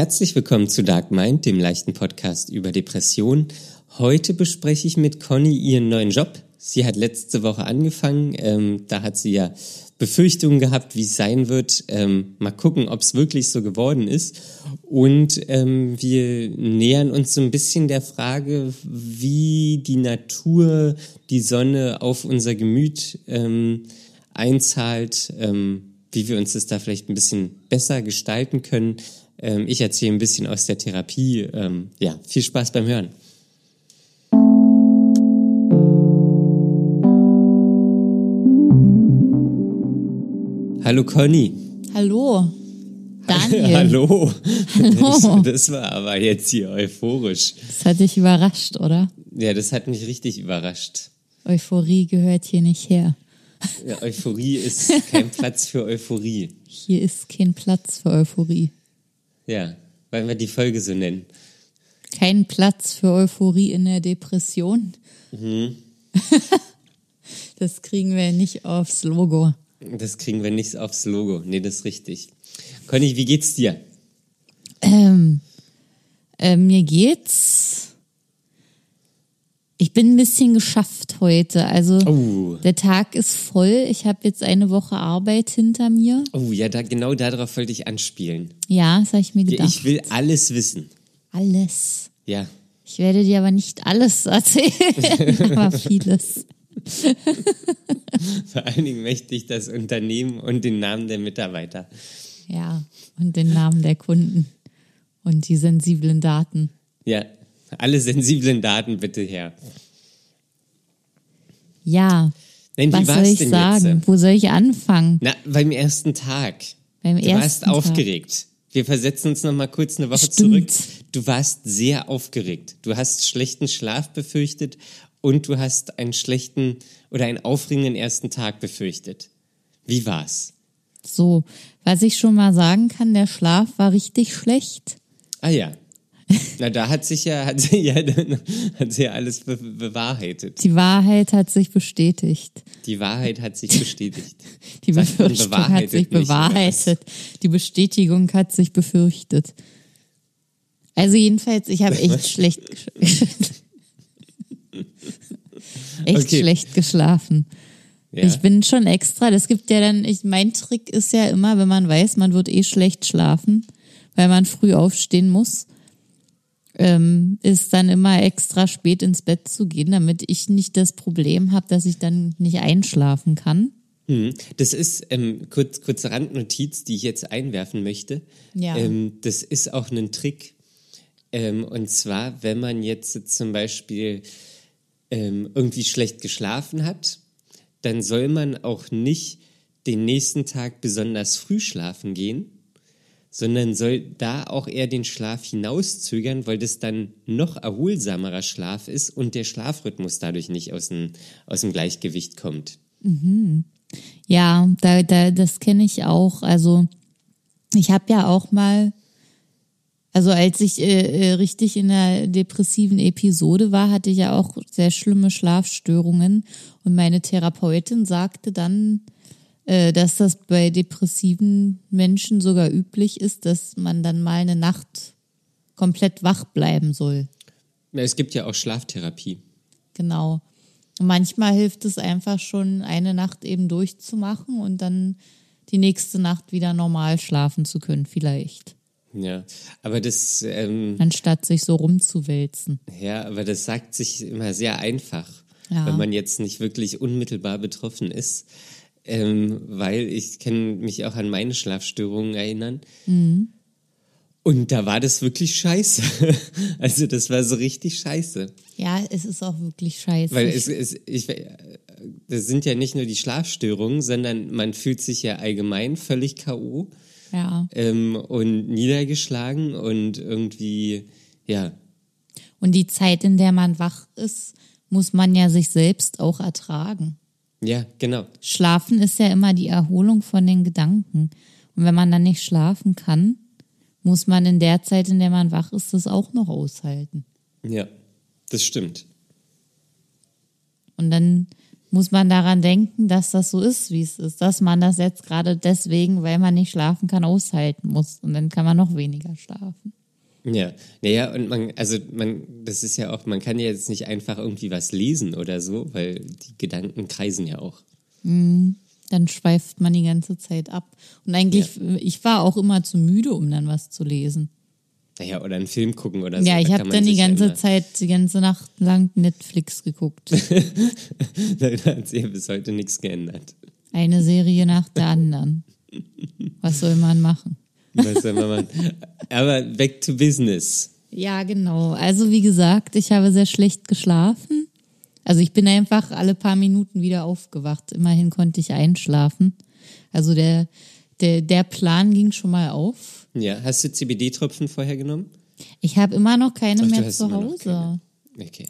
Herzlich willkommen zu Dark Mind, dem leichten Podcast über Depressionen. Heute bespreche ich mit Conny ihren neuen Job. Sie hat letzte Woche angefangen. Ähm, da hat sie ja Befürchtungen gehabt, wie es sein wird. Ähm, mal gucken, ob es wirklich so geworden ist. Und ähm, wir nähern uns so ein bisschen der Frage, wie die Natur, die Sonne auf unser Gemüt ähm, einzahlt, ähm, wie wir uns das da vielleicht ein bisschen besser gestalten können. Ähm, ich erzähle ein bisschen aus der Therapie. Ähm, ja, viel Spaß beim Hören. Hallo Conny. Hallo. Daniel. Hallo. Hallo. Das war aber jetzt hier euphorisch. Das hat dich überrascht, oder? Ja, das hat mich richtig überrascht. Euphorie gehört hier nicht her. Ja, Euphorie ist kein Platz für Euphorie. Hier ist kein Platz für Euphorie. Ja, weil wir die Folge so nennen. Kein Platz für Euphorie in der Depression. Mhm. das kriegen wir nicht aufs Logo. Das kriegen wir nicht aufs Logo. Nee, das ist richtig. Conny, wie geht's dir? Ähm, äh, mir geht's. Ich bin ein bisschen geschafft heute. Also Oh. der Tag ist voll. Ich habe jetzt eine Woche Arbeit hinter mir. Oh ja, da, genau darauf wollte ich anspielen. Ja, das habe ich mir gedacht. Ich will alles wissen. alles. Ja. Ich werde dir aber nicht alles erzählen, aber vieles. Vor allen Dingen möchte ich das Unternehmen und den Namen der Mitarbeiter. Ja, und den Namen der Kunden und die sensiblen Daten. Ja, alle sensiblen Daten bitte her. Ja, Nein, was soll ich sagen? jetzt? Wo soll ich anfangen? Na, beim ersten Tag. Beim du ersten warst Tag. aufgeregt. Wir versetzen uns noch mal kurz eine Woche Stimmt. zurück. Du warst sehr aufgeregt. Du hast schlechten Schlaf befürchtet und du hast einen schlechten oder einen aufregenden ersten Tag befürchtet. Wie war's? So, was ich schon mal sagen kann, der Schlaf war richtig schlecht. Ah ja. Na, da hat sich ja, hat sich ja, hat sich ja alles be bewahrheitet. Die Wahrheit hat sich bestätigt. Die Wahrheit hat sich bestätigt. Die Befürchtung hat sich bewahrheitet. Die Bestätigung hat sich befürchtet. Also jedenfalls, ich habe echt schlecht, echt Okay. schlecht geschlafen. Ja. Ich bin schon extra, das gibt ja dann, ich, mein Trick ist ja immer, wenn man weiß, man wird eh schlecht schlafen, weil man früh aufstehen muss, ähm, ist dann immer extra spät ins Bett zu gehen, damit ich nicht das Problem habe, dass ich dann nicht einschlafen kann. Mhm. Das ist ähm, kurz, kurze Randnotiz, die ich jetzt einwerfen möchte. Ja. Ähm, das ist auch ein Trick. Ähm, und zwar, wenn man jetzt zum Beispiel ähm, irgendwie schlecht geschlafen hat, dann soll man auch nicht den nächsten Tag besonders früh schlafen gehen, sondern soll da auch eher den Schlaf hinauszögern, weil das dann noch erholsamerer Schlaf ist und der Schlafrhythmus dadurch nicht aus dem, aus dem Gleichgewicht kommt. Ja, da, da, das kenne ich auch. Also ich habe ja auch mal, also als ich äh, äh, richtig in der depressiven Episode war, hatte ich ja auch sehr schlimme Schlafstörungen und meine Therapeutin sagte dann, dass das bei depressiven Menschen sogar üblich ist, dass man dann mal eine Nacht komplett wach bleiben soll. Ja, Es gibt ja auch Schlaftherapie. Genau. Manchmal hilft es einfach schon, eine Nacht eben durchzumachen und dann die nächste Nacht wieder normal schlafen zu können, vielleicht. Ja, aber das, ähm, Anstatt sich so rumzuwälzen. ja, aber das sagt sich immer sehr einfach, Ja. wenn man jetzt nicht wirklich unmittelbar betroffen ist, ähm, weil ich kann mich auch an meine Schlafstörungen erinnern. Mhm. Und da war das wirklich scheiße. Also das war so richtig scheiße. Ja, es ist auch wirklich scheiße. Weil es, es ich, äh, das sind ja nicht nur die Schlafstörungen, sondern man fühlt sich ja allgemein völlig K.O. ja. Ähm, und niedergeschlagen und irgendwie, ja, Und die Zeit, in der man wach ist, muss man ja sich selbst auch ertragen. Ja, genau. Schlafen ist ja immer die Erholung von den Gedanken. Und wenn man dann nicht schlafen kann, muss man in der Zeit, in der man wach ist, das auch noch aushalten. Ja, das stimmt. Und dann muss man daran denken, dass das so ist, wie es ist, dass man das jetzt gerade deswegen, weil man nicht schlafen kann, aushalten muss und dann kann man noch weniger schlafen. Ja, naja, und man, also man, das ist ja auch, man kann ja jetzt nicht einfach irgendwie was lesen oder so, weil die Gedanken kreisen ja auch. Dann schweift man die ganze Zeit ab. Und eigentlich, ich war auch immer zu müde, um dann was zu lesen. Naja, oder einen Film gucken oder so. Ja, ich da habe dann die ja ganze immer- Zeit, die ganze Nacht lang Netflix geguckt. Da hat sich ja bis heute nichts geändert. Eine Serie nach der anderen. Was soll man machen? Man machen? Aber back to business. Ja, genau. Also wie gesagt, ich habe sehr schlecht geschlafen. Also ich bin einfach alle paar Minuten wieder aufgewacht. Immerhin konnte ich einschlafen. Also der, der, der Plan ging schon mal auf. Ja, hast du CBD-Tropfen vorher genommen? Ich habe immer noch keine Ach, mehr zu Hause. Okay.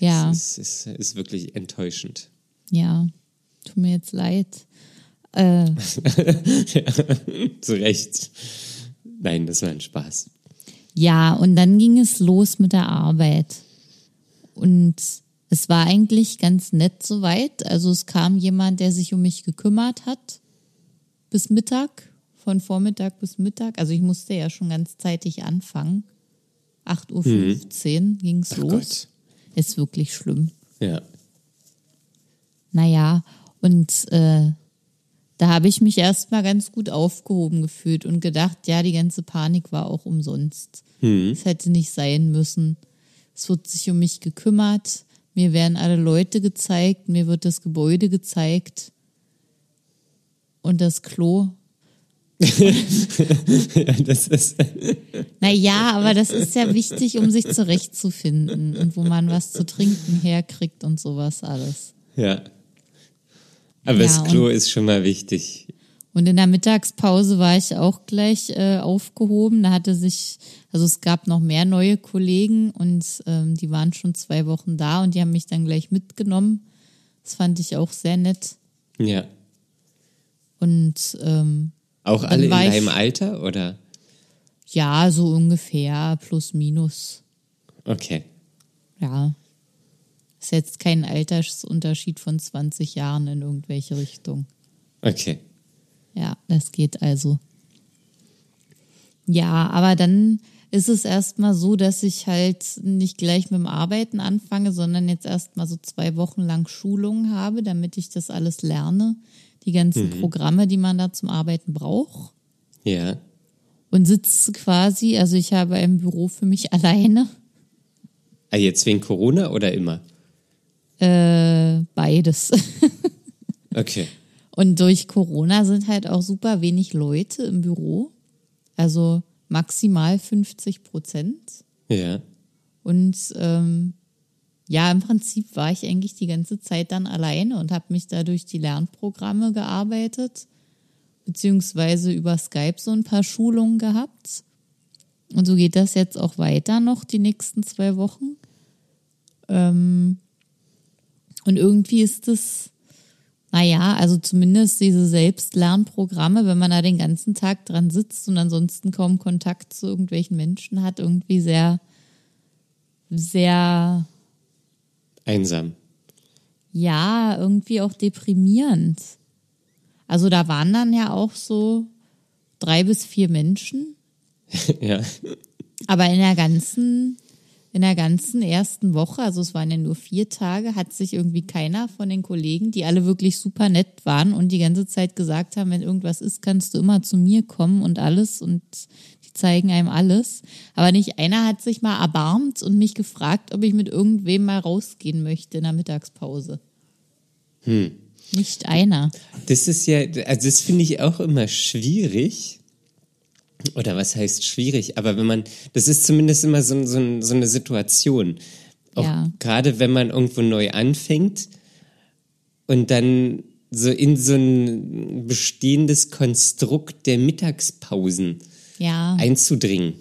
Ja, Das ist, ist, ist wirklich enttäuschend. ja. Tut mir jetzt leid. Äh, Zu Recht. Nein, das war ein Spaß. Ja, und dann ging es los mit der Arbeit. Und es war eigentlich ganz nett soweit. Also es kam jemand, der sich um mich gekümmert hat. Bis Mittag, von Vormittag bis Mittag. Also ich musste ja schon ganz zeitig anfangen. 8.15 Uhr Mhm. Ach los. Gott. Ist wirklich schlimm. Ja. Naja, und äh, da habe ich mich erstmal ganz gut aufgehoben gefühlt und gedacht, ja, die ganze Panik war auch umsonst. Es hätte nicht sein müssen. Es wird sich um mich gekümmert, mir werden alle Leute gezeigt, mir wird das Gebäude gezeigt und das Klo. ja das ist, Naja, aber das ist ja wichtig, um sich zurechtzufinden und wo man was zu trinken herkriegt und sowas alles. ja. Aber Ja, das Klo ist schon mal wichtig. Und in der Mittagspause war ich auch gleich äh, aufgehoben. Da hatte sich, also es gab noch mehr neue Kollegen und ähm, die waren schon zwei Wochen da und die haben mich dann gleich mitgenommen. Das fand ich auch sehr nett. Ja. Und ähm, Auch alle in ich- deinem Alter oder? ja, so ungefähr plus minus. Okay. Ja. Ist jetzt kein Altersunterschied von 20 Jahren in irgendwelche Richtung. Okay. Ja, das geht also. Ja, aber dann ist es erstmal so, dass ich halt nicht gleich mit dem Arbeiten anfange, sondern jetzt erstmal so zwei Wochen lang Schulungen habe, damit ich das alles lerne. Die ganzen Programme, die man da zum Arbeiten braucht. Ja. Und sitze quasi, also ich habe ein Büro für mich alleine. Ah, jetzt wegen Corona oder immer? Äh, beides. Okay. Und durch Corona sind halt auch super wenig Leute im Büro. Also maximal 50 Prozent. Ja. Und ähm, ja, im Prinzip war ich eigentlich die ganze Zeit dann alleine und habe mich da durch die Lernprogramme gearbeitet, beziehungsweise über Skype so ein paar Schulungen gehabt. Und so geht das jetzt auch weiter noch die nächsten zwei Wochen. Ähm, und irgendwie ist es, naja, also zumindest diese Selbstlernprogramme, wenn man da den ganzen Tag dran sitzt und ansonsten kaum Kontakt zu irgendwelchen Menschen hat, irgendwie sehr, sehr, Einsam. ja, irgendwie auch deprimierend. Also da waren dann ja auch so drei bis vier Menschen, ja. aber in der ganzen, in der ganzen ersten Woche, also es waren ja nur vier Tage, hat sich irgendwie keiner von den Kollegen, die alle wirklich super nett waren und die ganze Zeit gesagt haben, wenn irgendwas ist, kannst du immer zu mir kommen und alles und die zeigen einem alles. Aber nicht einer hat sich mal erbarmt und mich gefragt, ob ich mit irgendwem mal rausgehen möchte in der Mittagspause. Nicht einer. Das ist ja, also das finde ich auch immer schwierig. Oder was heißt schwierig? Aber wenn man, das ist zumindest immer so, so, so eine Situation. Auch Ja. gerade wenn man irgendwo neu anfängt und dann so in so ein bestehendes Konstrukt der Mittagspausen Ja. einzudringen.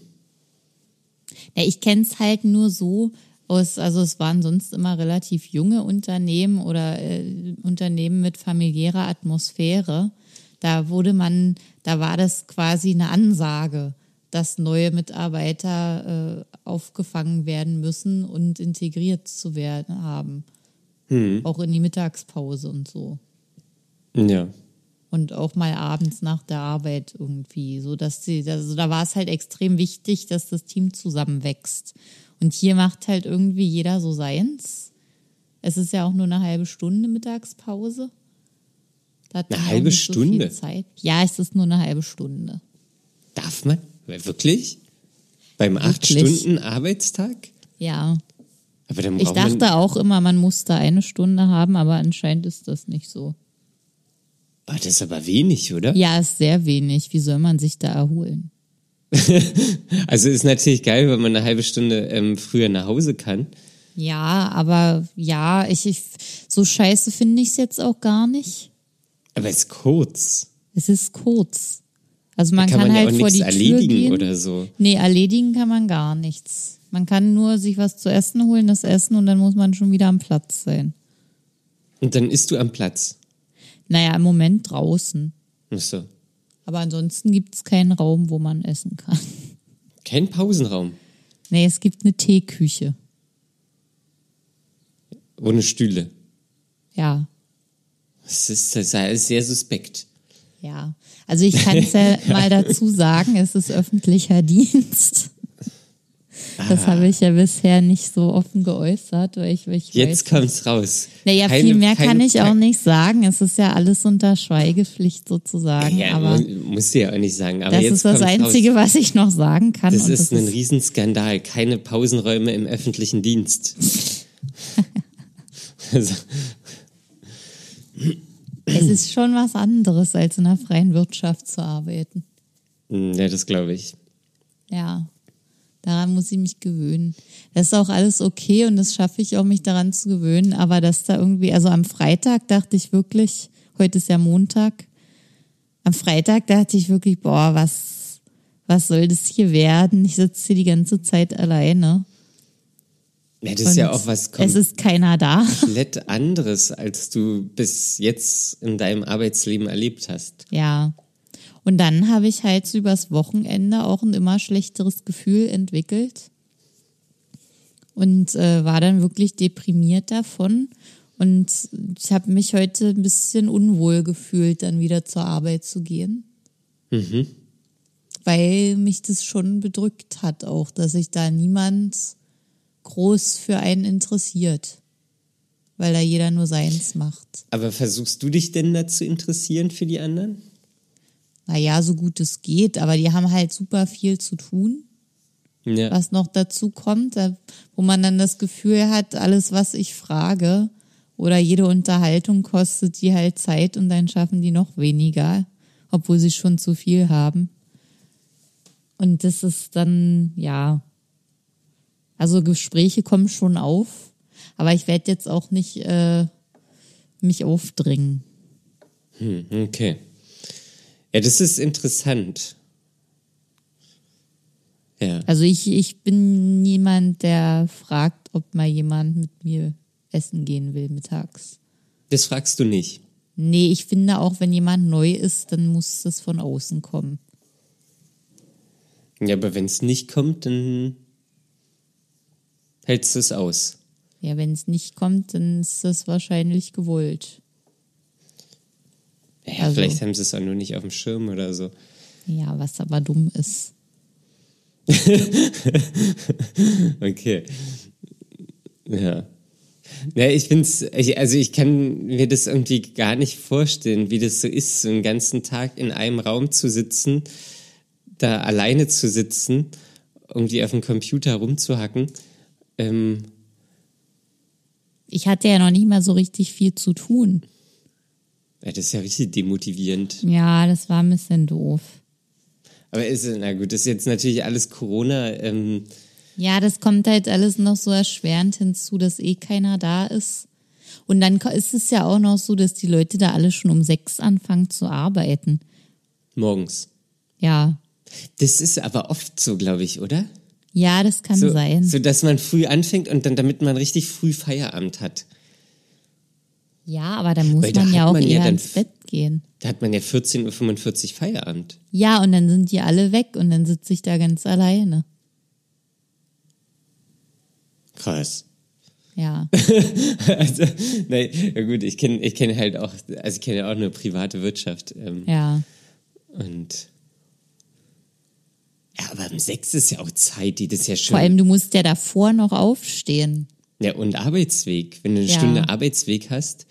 Ja, ich kenne es halt nur so aus, also es waren sonst immer relativ junge Unternehmen oder äh, Unternehmen mit familiärer Atmosphäre. Da wurde man, da war das quasi eine Ansage, dass neue Mitarbeiter äh, aufgefangen werden müssen und integriert zu werden haben. Auch in die Mittagspause und so. Ja. Und auch mal abends nach der Arbeit irgendwie. So dass sie, also da war es halt extrem wichtig, dass das Team zusammenwächst. Und hier macht halt irgendwie jeder so seins. Es ist ja auch nur eine halbe Stunde Mittagspause. Da hat Eine halbe so Stunde? Zeit. Ja, es ist nur eine halbe Stunde. Darf man? Wirklich? Beim acht? Stunden Arbeitstag? Ja. Aber dann Ich dachte auch immer, man musste eine Stunde haben, aber anscheinend ist das nicht so. oh, das ist aber wenig, oder? Ja, ist sehr wenig. Wie soll man sich da erholen? Also ist natürlich geil, wenn man eine halbe Stunde ähm, früher nach Hause kann. Ja, aber ja, ich, ich so scheiße finde ich es jetzt auch gar nicht. Aber es ist kurz. Es ist kurz. Also man kann kann, man ja halt auch vor nichts die Tür erledigen gehen. oder so. Nee, erledigen kann man gar nichts. Man kann nur sich was zu essen holen, das Essen und dann muss man schon wieder am Platz sein. Und dann isst du am Platz. Naja, im Moment draußen. Ach so. Aber ansonsten gibt es keinen Raum, wo man essen kann. Kein Pausenraum. Nee, es gibt eine Teeküche. Ohne Stühle. Ja, Das ist, das ist sehr suspekt. ja. Also ich kann es ja mal dazu sagen, es ist öffentlicher Dienst. Das habe ich ja bisher nicht so offen geäußert, weil ich, weil ich Jetzt kommt's raus. Naja, Keine- viel mehr kann ich auch nicht sagen. Es ist ja alles unter Schweigepflicht sozusagen. Ja, aber mu- musst du ja auch nicht sagen. Aber das ist das Einzige, Raus. was ich noch sagen kann. Das ist das ein ist, Riesenskandal. Keine Pausenräume im öffentlichen Dienst. also, es ist schon was anderes, als in der freien Wirtschaft zu arbeiten. mm, ja, das glaube ich. Ja, daran muss ich mich gewöhnen. Das ist auch alles okay und das schaffe ich auch, mich daran zu gewöhnen. Aber dass da irgendwie, also am Freitag dachte ich wirklich, heute ist ja Montag, am Freitag dachte ich wirklich, boah, was, was soll das hier werden? Ich sitze hier die ganze Zeit alleine. Ja, das ist ja auch was Es ist keiner da. komplett anderes, als du bis jetzt in deinem Arbeitsleben erlebt hast. Ja. Und dann habe ich halt so übers Wochenende auch ein immer schlechteres Gefühl entwickelt und äh, war dann wirklich deprimiert davon. Und ich habe mich heute ein bisschen unwohl gefühlt, dann wieder zur Arbeit zu gehen. Weil mich das schon bedrückt hat, auch, dass sich da niemand groß für einen interessiert. Weil da jeder nur seins macht. Aber versuchst du dich denn da zu interessieren für die anderen? naja, so gut es geht, aber die haben halt super viel zu tun, Ja. was noch dazu kommt, wo man dann das Gefühl hat, alles, was ich frage oder jede Unterhaltung kostet die halt Zeit und dann schaffen die noch weniger, obwohl sie schon zu viel haben. Und das ist dann, ja, also Gespräche kommen schon auf, aber ich werde jetzt auch nicht äh, mich aufdringen. Hm, okay. Ja, das ist interessant. Ja. Also ich, ich bin niemand, der fragt, ob mal jemand mit mir essen gehen will mittags. Das fragst du nicht. Nee, ich finde auch, wenn jemand neu ist, dann muss das von außen kommen. Ja, aber wenn es nicht kommt, dann hältst du es aus. Ja, wenn es nicht kommt, dann ist das wahrscheinlich gewollt. Ja, Also- vielleicht haben sie es auch nur nicht auf dem Schirm oder so. Ja, was aber dumm ist. Okay. Ja. Ja, ich find's, ich, also ich kann mir das irgendwie gar nicht vorstellen, wie das so ist, so einen ganzen Tag in einem Raum zu sitzen, da alleine zu sitzen, irgendwie auf dem Computer rumzuhacken. Ähm, Ich hatte ja noch nicht mal so richtig viel zu tun. ja, das ist ja richtig demotivierend. Ja, das war ein bisschen doof. Aber ist, na gut, das ist jetzt natürlich alles Corona. Ähm, Ja, das kommt halt alles noch so erschwerend hinzu, dass eh keiner da ist. Und dann ist es ja auch noch so, dass die Leute da alle schon um sechs anfangen zu arbeiten. morgens. Ja, Das ist aber oft so, glaube ich, oder? Ja, das kann So, sein. so, dass man früh anfängt und dann, damit man richtig früh Feierabend hat. ja, aber dann muss Weil da man ja auch man ja eher dann ins Bett gehen. Da hat man ja 14.45 Uhr Feierabend. Ja, und dann sind die alle weg und dann sitze ich da ganz alleine. Krass. Ja. also, nein, ja gut, ich kenne ich kenn halt auch, also ich kenne ja auch eine private Wirtschaft. Ähm, Ja. Und ja, aber um sechs ist ja auch Zeit, die das ist ja schon. Vor allem, du musst ja davor noch aufstehen. ja, und Arbeitsweg. Wenn du eine Ja. Stunde Arbeitsweg hast,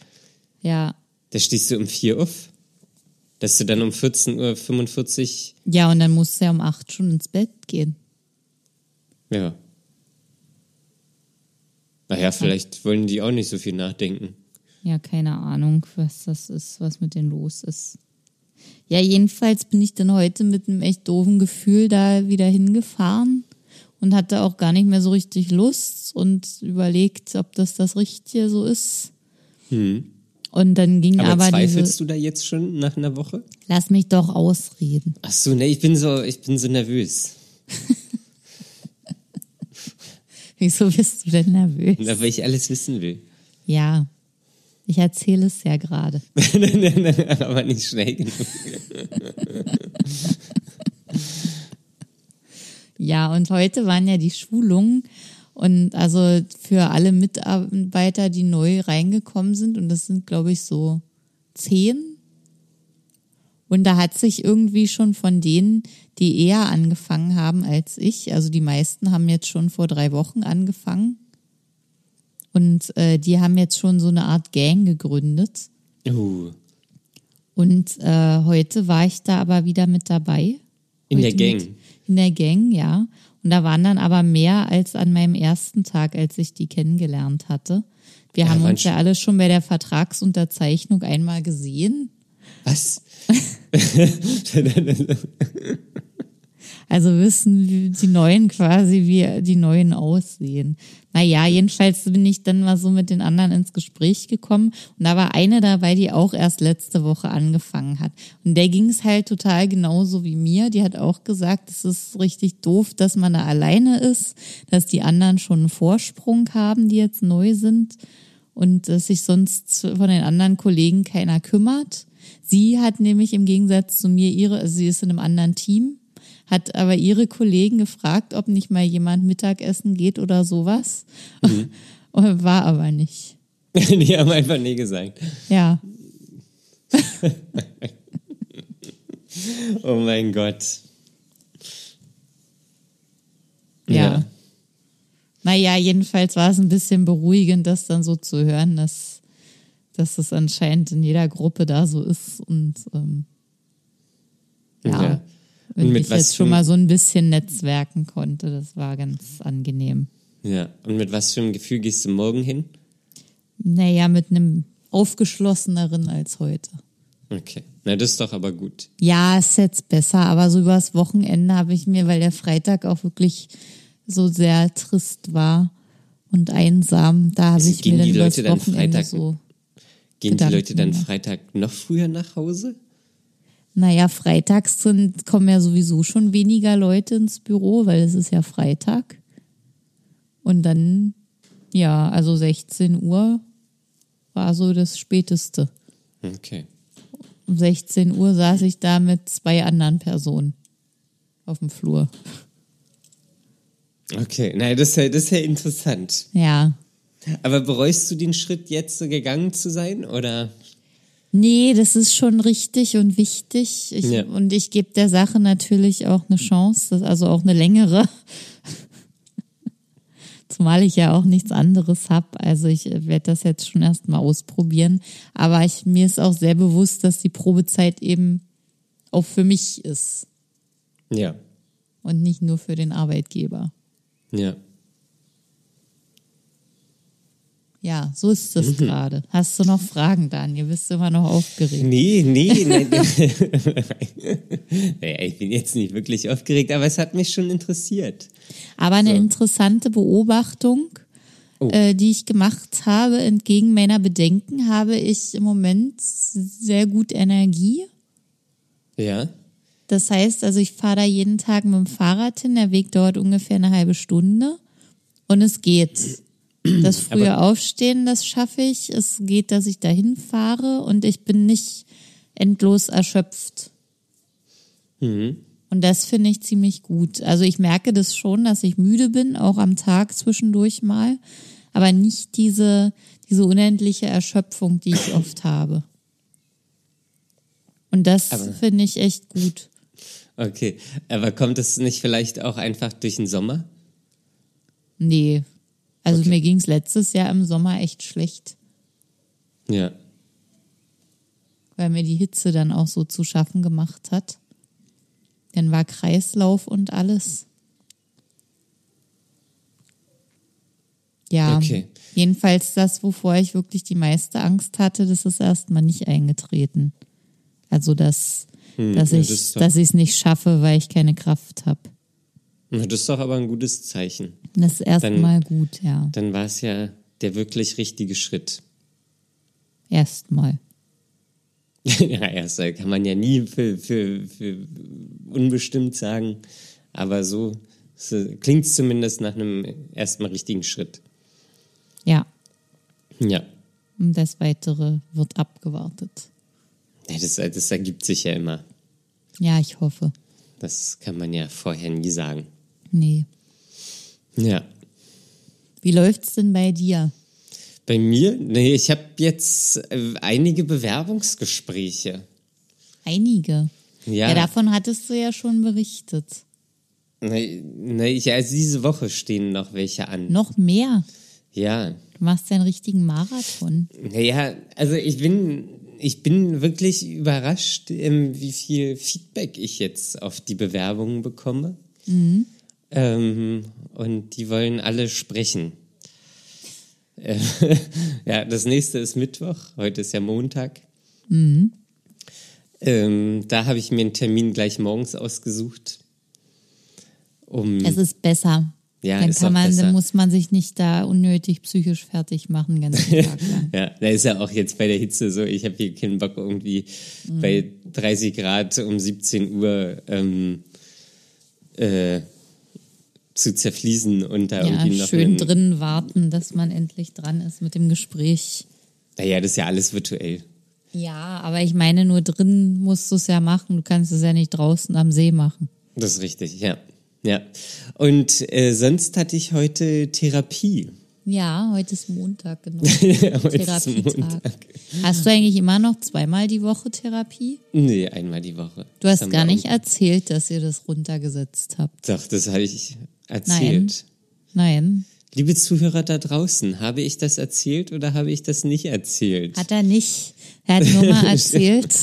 Ja. da stehst du um vier auf. Dass du dann um 14.45 Uhr, Ja, und dann musst du ja um acht schon ins Bett gehen. ja. Naja, vielleicht wollen die auch nicht so viel nachdenken. Ja, keine Ahnung, was das ist, was mit denen los ist. Ja, jedenfalls bin ich dann heute mit einem echt doofen Gefühl da wieder hingefahren und hatte auch gar nicht mehr so richtig Lust und überlegt, ob das das Richtige so ist. Und dann ging Hm. Aber, aber, zweifelst diese, du da jetzt schon nach einer Woche? lass mich doch ausreden. Ach so, ne, ich bin so, ich bin so nervös. Wieso bist du denn nervös? Na, weil ich alles wissen will. Ja, ich erzähle es ja gerade. Aber nicht schnell genug. Ja, und heute waren ja die Schulungen und also für alle Mitarbeiter, die neu reingekommen sind, und das sind, glaube ich, so zehn. Und da hat sich irgendwie schon von denen, die eher angefangen haben als ich, also die meisten haben jetzt schon vor drei Wochen angefangen. Und äh, die haben jetzt schon so eine Art Gang gegründet. Uh, Und äh, heute war ich da aber wieder mit dabei. In der Gang? Mit, in der Gang, ja. Und da waren dann aber mehr als an meinem ersten Tag, als ich die kennengelernt hatte. Wir Ja, haben uns ja alle schon bei der Vertragsunterzeichnung einmal gesehen. was? Also wissen die Neuen quasi, wie die Neuen aussehen. Naja, jedenfalls bin ich dann mal so mit den anderen ins Gespräch gekommen und da war eine dabei, die auch erst letzte Woche angefangen hat. Und der ging es halt total genauso wie mir. Die hat auch gesagt, es ist richtig doof, dass man da alleine ist, dass die anderen schon einen Vorsprung haben, die jetzt neu sind und dass sich sonst von den anderen Kollegen keiner kümmert. Sie hat nämlich im Gegensatz zu mir ihre, also sie ist in einem anderen Team, hat aber ihre Kollegen gefragt, ob nicht mal jemand Mittagessen geht oder sowas. Und War aber nicht. die haben einfach nie gesagt. Ja, Oh mein Gott. ja. Naja, jedenfalls war es ein bisschen beruhigend, das dann so zu hören, dass, dass es anscheinend in jeder Gruppe da so ist. Und ähm, ja, Ja. Mit ich jetzt schon mal so ein bisschen netzwerken konnte. Das war ganz angenehm. Ja. Und mit was für einem Gefühl gehst du morgen hin? Naja, mit einem aufgeschlosseneren als heute. Okay. Na, das ist doch aber gut. Ja, ist jetzt besser, aber so übers Wochenende habe ich mir, weil der Freitag auch wirklich so sehr trist war und einsam, da habe Also ich mir dann die übers Leute dann Wochenende Freitag- so. Gehen die Leute dann. Freitag noch früher nach Hause? Naja, freitags sind, kommen ja sowieso schon weniger Leute ins Büro, weil es ist ja Freitag. Und dann, ja, also 16 Uhr war so das Späteste. Okay. Um 16 Uhr saß ich da mit zwei anderen Personen auf dem Flur. Okay. Na, das ist ja, das ist ja interessant. Ja, Aber bereust du den Schritt, jetzt so gegangen zu sein? Oder? Nee, das ist schon richtig und wichtig. Ich, Ja. Und ich gebe der Sache natürlich auch eine Chance, also auch eine längere. Zumal ich ja auch nichts anderes habe. Also ich werde das jetzt schon erstmal ausprobieren. Aber ich, mir ist auch sehr bewusst, dass die Probezeit eben auch für mich ist Ja. und nicht nur für den Arbeitgeber. Ja. Ja, so ist das gerade. Hast du noch Fragen, Daniel? Bist du immer noch aufgeregt? Nee, nee, nein. naja, ich bin jetzt nicht wirklich aufgeregt, aber es hat mich schon interessiert. Aber eine So. interessante Beobachtung, Oh. äh, die ich gemacht habe, entgegen meiner Bedenken, habe ich im Moment sehr gut Energie. Ja. Das heißt, also ich fahre da jeden Tag mit dem Fahrrad hin. Der Weg dauert ungefähr eine halbe Stunde und es geht. Das frühe Aufstehen, das schaffe ich. Es geht, dass ich dahin fahre und ich bin nicht endlos erschöpft. Und das finde ich ziemlich gut. Also ich merke das schon, dass ich müde bin, auch am Tag zwischendurch mal. aber nicht diese, diese unendliche Erschöpfung, die ich oft habe. Und das Aber- finde ich echt gut. Okay, aber kommt es nicht vielleicht auch einfach durch den Sommer? Nee. Also Okay. mir ging es letztes Jahr im Sommer echt schlecht, Ja. weil mir die Hitze dann auch so zu schaffen gemacht hat. Dann war Kreislauf und alles. Ja, Okay. jedenfalls das, wovor ich wirklich die meiste Angst hatte, das ist erstmal nicht eingetreten. Also, dass, dass ja, ich das ist doch- dass ich es nicht schaffe, weil ich keine Kraft habe. Das ist doch aber ein gutes Zeichen. Das ist erstmal gut, ja. Dann war es ja der wirklich richtige Schritt. Erstmal. ja, erst äh, kann man ja nie für, für, für unbestimmt sagen, aber so, klingt es zumindest nach einem erstmal richtigen Schritt. Ja. Ja. Und das Weitere wird abgewartet. Ja, Das, das ergibt sich ja immer. Ja, ich hoffe. Das kann man ja vorher nie sagen. Nee. Ja. Wie läuft's denn bei dir? Bei mir, nee, ich habe jetzt äh, einige Bewerbungsgespräche. Einige. Ja. Ja, davon hattest du ja schon berichtet. Nee, nee, ich, also diese Woche stehen noch welche an. Noch mehr. Ja. Du machst einen richtigen Marathon. Naja, also ich bin, ich bin wirklich überrascht, ähm, wie viel Feedback ich jetzt auf die Bewerbungen bekomme. Ähm, und die wollen alle sprechen. Äh, ja, das nächste ist Mittwoch, heute ist ja Montag. Ähm, da habe ich mir einen Termin gleich morgens ausgesucht. Um, Es ist besser. Ja, dann ist kann man, besser. dann muss man sich nicht da unnötig psychisch fertig machen, lang. Ja, da ist ja auch jetzt bei der Hitze so, ich habe hier keinen Bock irgendwie Mhm. bei 30 Grad um 17 Uhr ähm, äh, zu zerfließen und da Ja, irgendwie noch schön drinnen warten, dass man endlich dran ist mit dem Gespräch. Naja, das ist ja alles virtuell. Ja, aber ich meine, nur drin musst du es ja machen. Du kannst es ja nicht draußen am See machen. Das ist richtig, ja. Ja. Und äh, sonst hatte ich heute Therapie. Ja, heute ist Montag, genau. Heute ist Therapietag. Montag. Hast du eigentlich immer noch zweimal die Woche Therapie? Nee, einmal die Woche. Du hast gar nicht erzählt, dass ihr das runtergesetzt habt. Doch, das habe ich erzählt. Nein, Liebe Zuhörer da draußen, habe ich das erzählt oder habe ich das nicht erzählt? hat er nicht. Er hat nur mal erzählt,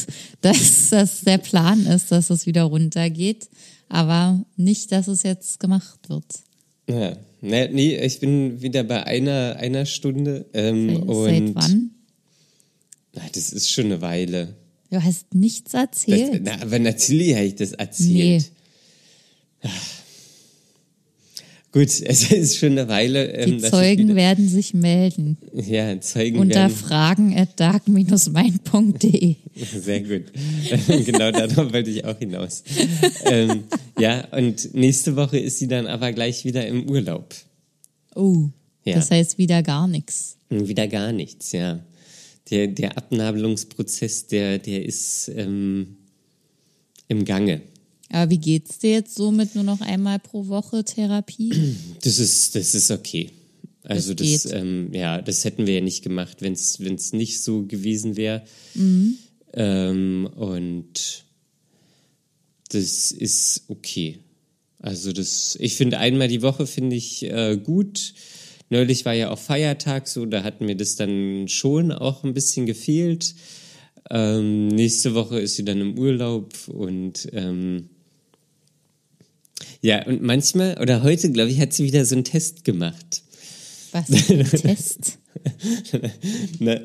dass das der Plan ist, dass es wieder runtergeht, aber nicht, dass es jetzt gemacht wird. Ja, nee, nee, ich bin wieder bei einer, einer Stunde. Ähm, Seit, und seit wann? Na, das ist schon eine Weile. Du hast nichts Das, erzählt. na, aber natürlich habe ich das erzählt. Ah. Gut, es ist schon eine Weile. Ähm, die Zeugen werden sich melden Ja, Zeugen unter werden. fragen at dark-mein.de. Sehr gut. genau darauf wollte ich auch hinaus. ähm, ja, und nächste Woche ist sie dann aber gleich wieder im Urlaub. Oh, Ja. das heißt wieder gar nichts. Wieder gar nichts, ja. Der, der Abnabelungsprozess, der, der ist ähm, im Gange. Aber wie geht's dir jetzt so mit nur noch einmal pro Woche Therapie? Das ist, das ist okay. Also Das das, ähm, ja, das hätten wir ja nicht gemacht, wenn es nicht so gewesen wäre. Mhm. Ähm, und das ist okay. Also das, ich finde einmal die Woche finde ich äh, gut. Neulich war ja auch Feiertag so, da hat mir das dann schon auch ein bisschen gefehlt. Ähm, nächste Woche ist sie dann im Urlaub und ähm, ja, und manchmal, oder heute, glaube ich, hat sie wieder so einen Test gemacht. Was ein Test? Na,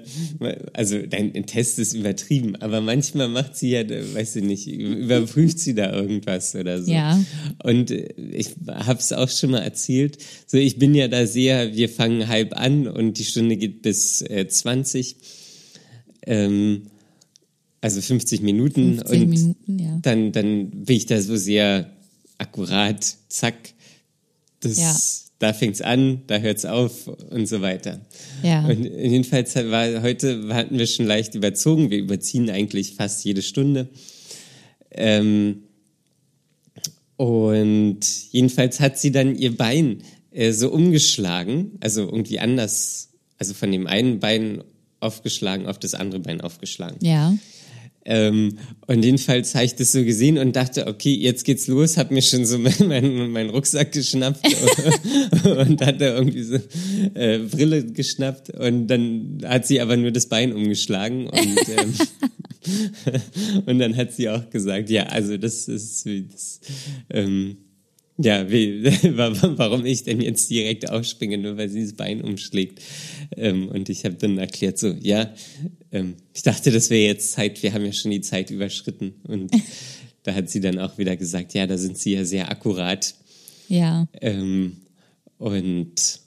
also dein Test ist übertrieben, aber manchmal macht sie ja, weiß ich nicht, überprüft sie da irgendwas oder so. Ja. Und äh, ich habe es auch schon mal erzählt. So, ich bin ja da sehr, wir fangen halb an und die Stunde geht bis äh, 20. Ähm, also 50 Minuten 50 und Minuten, ja. dann, dann bin ich da so sehr akkurat, zack, das, Ja. da fängt's an, da hört's auf und so weiter. Ja. Und jedenfalls war heute hatten wir schon leicht überzogen. Wir überziehen eigentlich fast jede Stunde. Ähm, und jedenfalls hat sie dann ihr Bein äh, so umgeschlagen, also irgendwie anders, also von dem einen Bein aufgeschlagen auf das andere Bein aufgeschlagen. Ja. Ähm, und jedenfalls habe ich das so gesehen und dachte, okay, jetzt geht's los, hab mir schon so meinen mein, Rucksack geschnappt und hatte irgendwie so äh, Brille geschnappt und dann hat sie aber nur das Bein umgeschlagen und, ähm, und dann hat sie auch gesagt, ja, also das ist das, ähm, ja, wie, warum ich denn jetzt direkt aufspringe, nur weil sie das Bein umschlägt. Ähm, und ich habe dann erklärt so, ja, ähm, ich dachte, das wäre jetzt Zeit, wir haben ja schon die Zeit überschritten. Und da hat sie dann auch wieder gesagt, ja, da sind sie ja sehr akkurat. Ja. Ähm, und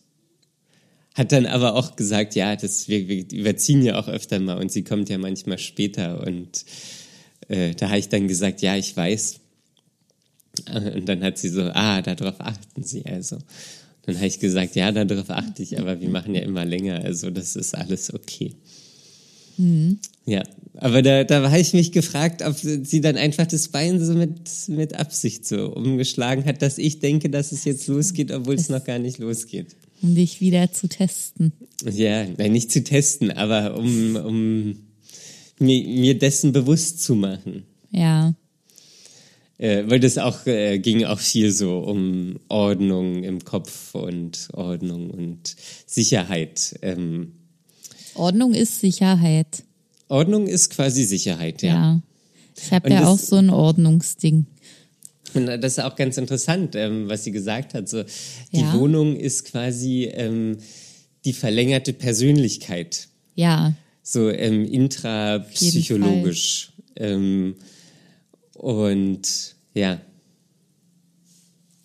hat dann aber auch gesagt, ja, das, wir, wir überziehen ja auch öfter mal und sie kommt ja manchmal später. Und äh, da habe ich dann gesagt, ja, ich weiß. Und dann hat sie so, ah, darauf achten Sie also. Dann habe ich gesagt, ja, darauf achte ich, aber wir machen ja immer länger, also das ist alles okay. Mhm. Ja, aber da, da habe ich mich gefragt, ob sie dann einfach das Bein so mit, mit Absicht so umgeschlagen hat, dass ich denke, dass es jetzt losgeht, obwohl es noch gar nicht losgeht. Um dich wieder zu testen. Ja, nein, nicht zu testen, aber um, um mir, mir dessen bewusst zu machen. Ja äh, weil das auch äh, ging auch viel so um Ordnung im Kopf und Ordnung und Sicherheit. Ähm, Ordnung ist Sicherheit. Ordnung ist quasi Sicherheit, ja. Ja. Ich habe ja auch so ein Ordnungsding. Und das ist auch ganz interessant, ähm, was sie gesagt hat. So, die ja. Wohnung ist quasi ähm, die verlängerte Persönlichkeit. Ja. So ähm, intrapsychologisch. Ähm, und ja,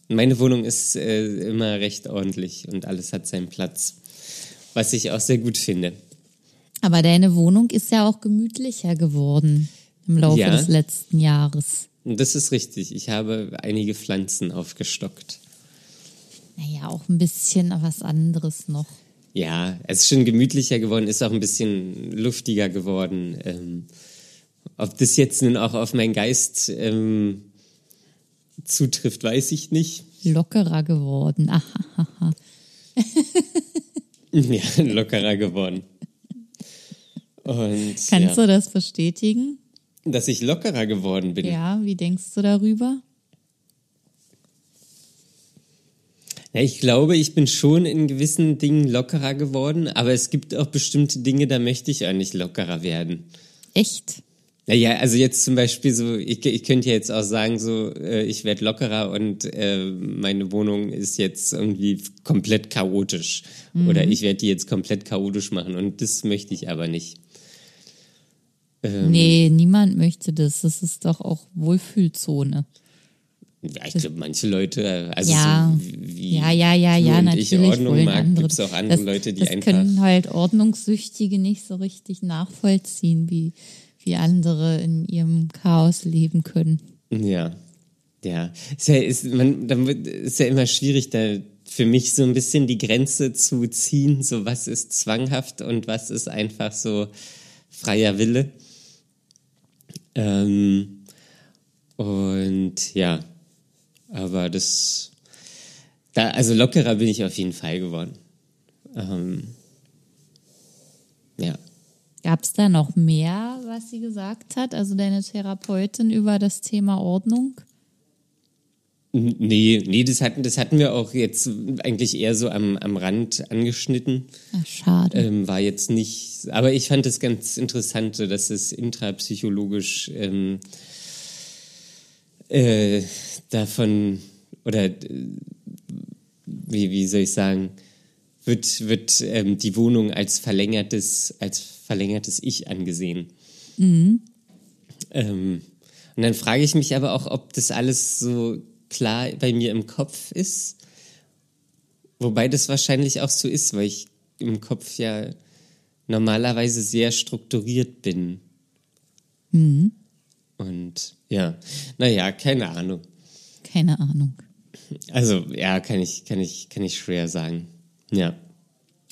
meine Wohnung ist äh, immer recht ordentlich und alles hat seinen Platz, was ich auch sehr gut finde. Aber deine Wohnung ist ja auch gemütlicher geworden im Laufe ja, des letzten Jahres. Das ist richtig. Ich habe einige Pflanzen aufgestockt. Naja, auch ein bisschen was anderes noch. Ja, es ist schon gemütlicher geworden, ist auch ein bisschen luftiger geworden. Ähm, ob das jetzt nun auch auf meinen Geist ähm, zutrifft, weiß ich nicht. Lockerer geworden. Ja, lockerer geworden. Und, Kannst ja. du das bestätigen? Dass ich lockerer geworden bin. Ja, wie denkst du darüber? Ja, ich glaube, ich bin schon in gewissen Dingen lockerer geworden, aber es gibt auch bestimmte Dinge, da möchte ich eigentlich lockerer werden. Echt? Naja, also jetzt zum Beispiel so, ich, ich könnte ja jetzt auch sagen, so, äh, ich werde lockerer und äh, meine Wohnung ist jetzt irgendwie komplett chaotisch. Mhm. Oder ich werde die jetzt komplett chaotisch machen und das möchte ich aber nicht. Ähm, nee, niemand möchte das. Das ist doch auch Wohlfühlzone. Ja, ich glaube, manche Leute, also ja, so wie ja, ja, ja, ja, natürlich ich Ordnung mag, andere. gibt es auch andere das, Leute, die das einfach. können halt Ordnungssüchtige nicht so richtig nachvollziehen, wie wie andere in ihrem Chaos leben können. Ja, ja. Ist ja, ist, man, dann ist ja immer schwierig, da für mich so ein bisschen die Grenze zu ziehen, so was ist zwanghaft und was ist einfach so freier Wille. Ähm, und ja, aber das, da, also lockerer bin ich auf jeden Fall geworden. Ähm, ja. Gab es da noch mehr, was sie gesagt hat, also deine Therapeutin über das Thema Ordnung? Nee, nee, das hatten, das hatten wir auch jetzt eigentlich eher so am, am Rand angeschnitten. Ach, schade. Ähm, war jetzt nicht, aber ich fand es ganz interessant, dass es intrapsychologisch ähm, äh, davon, oder äh, wie, wie soll ich sagen, wird, wird ähm, die Wohnung als verlängertes, als verlängertes Ich angesehen. Mhm. Ähm, und dann frage ich mich aber auch, ob das alles so klar bei mir im Kopf ist. Wobei das wahrscheinlich auch so ist, weil ich im Kopf ja normalerweise sehr strukturiert bin. Mhm. Und ja, naja, keine Ahnung. Keine Ahnung. Also ja, kann ich, kann ich, kann ich schwer sagen. Ja.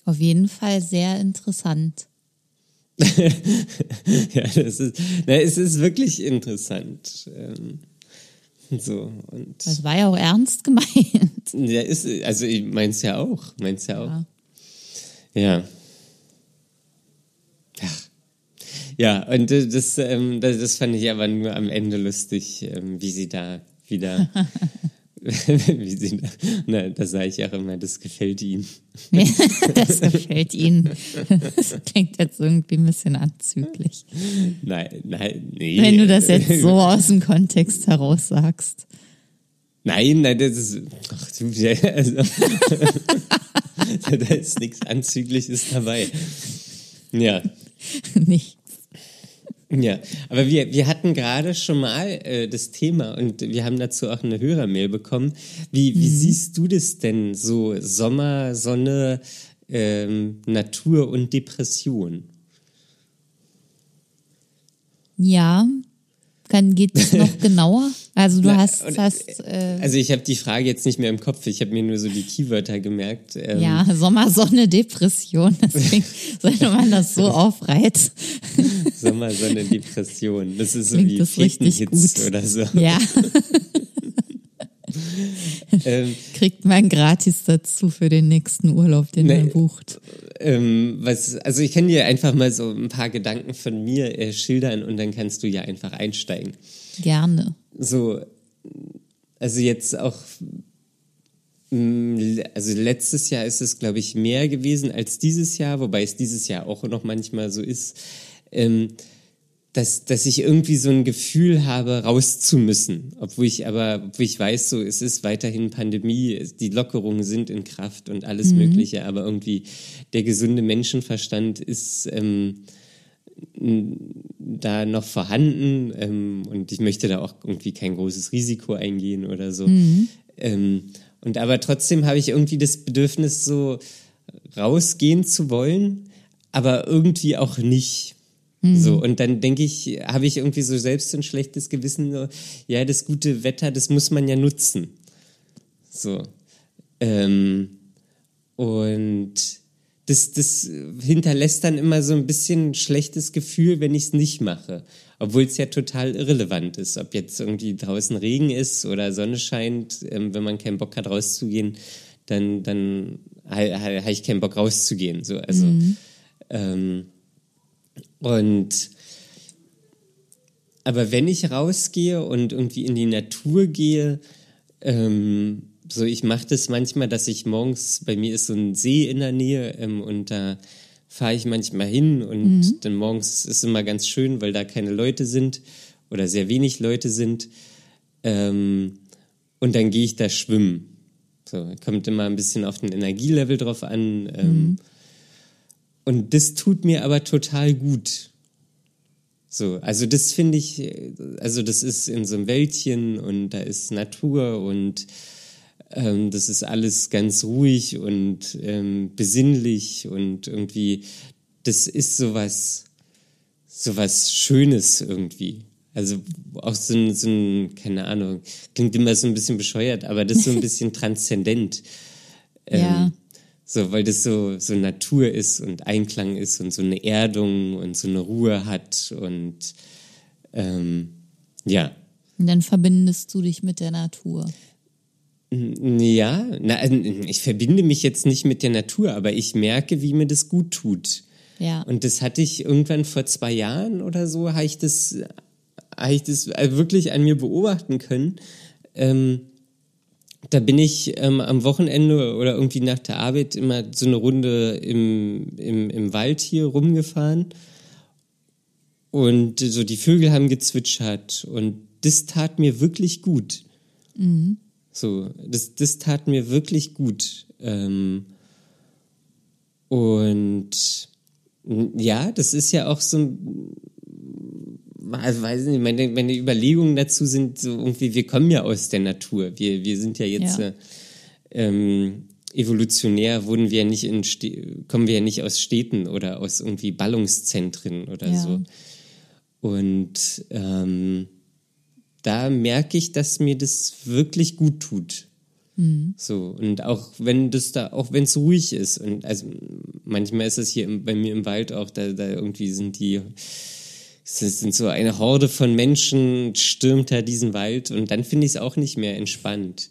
Auf jeden Fall sehr interessant. ja, das ist, na, es ist wirklich interessant. Ähm, So, und Das war ja auch ernst gemeint. ja, ist, also ich mein's ja auch, mein's ja auch. Ja. Ja. Ja. Und das, ähm, das, das fand ich aber nur am Ende lustig, ähm, wie sie da wieder, na, da sage ich auch immer, das gefällt ihnen. das gefällt Ihnen. Das klingt jetzt irgendwie ein bisschen anzüglich. Nein, nein, nee. Wenn du das jetzt so aus dem Kontext heraus sagst. Nein, nein, das ist, ach du, also, da ist nichts Anzügliches dabei. Ja. Nicht. Ja, aber wir, wir hatten gerade schon mal äh, das Thema und wir haben dazu auch eine Hörermail bekommen. Wie, wie siehst du das denn so Sommer, Sonne, ähm, Natur und Depression? Ja. Kann, geht es noch genauer? Also du Na, hast, und, hast äh, Also ich habe die Frage jetzt nicht mehr im Kopf, ich habe mir nur so die Keywörter gemerkt. Ähm, ja, Sommer, Sonne, Depression. Deswegen sollte man das so aufreiht. Sommer, Sonne, Depression. Das ist so Klingt wie Fetenhits gut. oder so. Ja, Ähm, kriegt man gratis dazu für den nächsten Urlaub, den Nee. man bucht. ähm, was, also ich kann dir einfach mal so ein paar Gedanken von mir äh, schildern und dann kannst du ja einfach einsteigen. Gerne. so, also jetzt auch, mh, also letztes Jahr ist es, glaube ich, mehr gewesen als dieses Jahr, wobei es dieses Jahr auch noch manchmal so ist, ähm, dass, dass ich irgendwie so ein Gefühl habe, raus zu müssen. Obwohl ich aber, obwohl ich weiß, so, es ist weiterhin Pandemie, die Lockerungen sind in Kraft und alles Mögliche, aber irgendwie der gesunde Menschenverstand ist, ähm, da noch vorhanden ähm, und ich möchte da auch irgendwie kein großes Risiko eingehen oder so. Ähm, und aber trotzdem habe ich irgendwie das Bedürfnis, so rausgehen zu wollen, aber irgendwie auch nicht. So, und dann denke ich, habe ich irgendwie so selbst so ein schlechtes Gewissen, so, ja, das gute Wetter, das muss man ja nutzen. So. Ähm, und das, das hinterlässt dann immer so ein bisschen ein schlechtes Gefühl, wenn ich es nicht mache. Obwohl es ja total irrelevant ist, ob jetzt irgendwie draußen Regen ist oder Sonne scheint. Ähm, wenn man keinen Bock hat, rauszugehen, dann, dann habe ha, ha ich keinen Bock rauszugehen. So, also, ähm, und aber wenn ich rausgehe und irgendwie in die Natur gehe, ähm, so ich mache das manchmal, dass ich morgens, bei mir ist so ein See in der Nähe ähm, und da fahre ich manchmal hin und dann morgens ist immer ganz schön, weil da keine Leute sind oder sehr wenig Leute sind. Ähm, und dann gehe ich da schwimmen. So, kommt immer ein bisschen auf den Energielevel drauf an. Ähm, Und das tut mir aber total gut. So, also das finde ich, also das ist in so einem Wäldchen und da ist Natur und ähm, das ist alles ganz ruhig und ähm, besinnlich und irgendwie, das ist sowas, sowas Schönes irgendwie. Also auch so ein, so ein, keine Ahnung, klingt immer so ein bisschen bescheuert, aber das ist so ein bisschen transzendent. Ähm, Ja. So, weil das so, so Natur ist und Einklang ist und so eine Erdung und so eine Ruhe hat und ähm, ja. Und dann verbindest du dich mit der Natur. Ja, na, ich verbinde mich jetzt nicht mit der Natur, aber ich merke, wie mir das gut tut. Ja. Und das hatte ich irgendwann vor zwei Jahren oder so, habe ich das, habe ich das äh, wirklich an mir beobachten können. Ähm, da bin ich ähm, am Wochenende oder irgendwie nach der Arbeit immer so eine Runde im, im, im Wald hier rumgefahren. Und so die Vögel haben gezwitschert und das tat mir wirklich gut. So, das, das tat mir wirklich gut. Ähm, und ja, das ist ja auch so ein also weiß nicht, meine, meine Überlegungen dazu sind so irgendwie, wir kommen ja aus der Natur. Wir, wir sind ja jetzt Ja. Äh, ähm, evolutionär, wurden wir nicht in kommen wir ja nicht aus Städten oder aus irgendwie Ballungszentren oder Ja. so. Und ähm, da merke ich, dass mir das wirklich gut tut. So, und auch wenn das da, auch wenn es ruhig ist, und also manchmal ist es hier im, bei mir im Wald auch, da, da irgendwie sind die es sind so eine Horde von Menschen, stürmt da diesen Wald und dann finde ich es auch nicht mehr entspannt.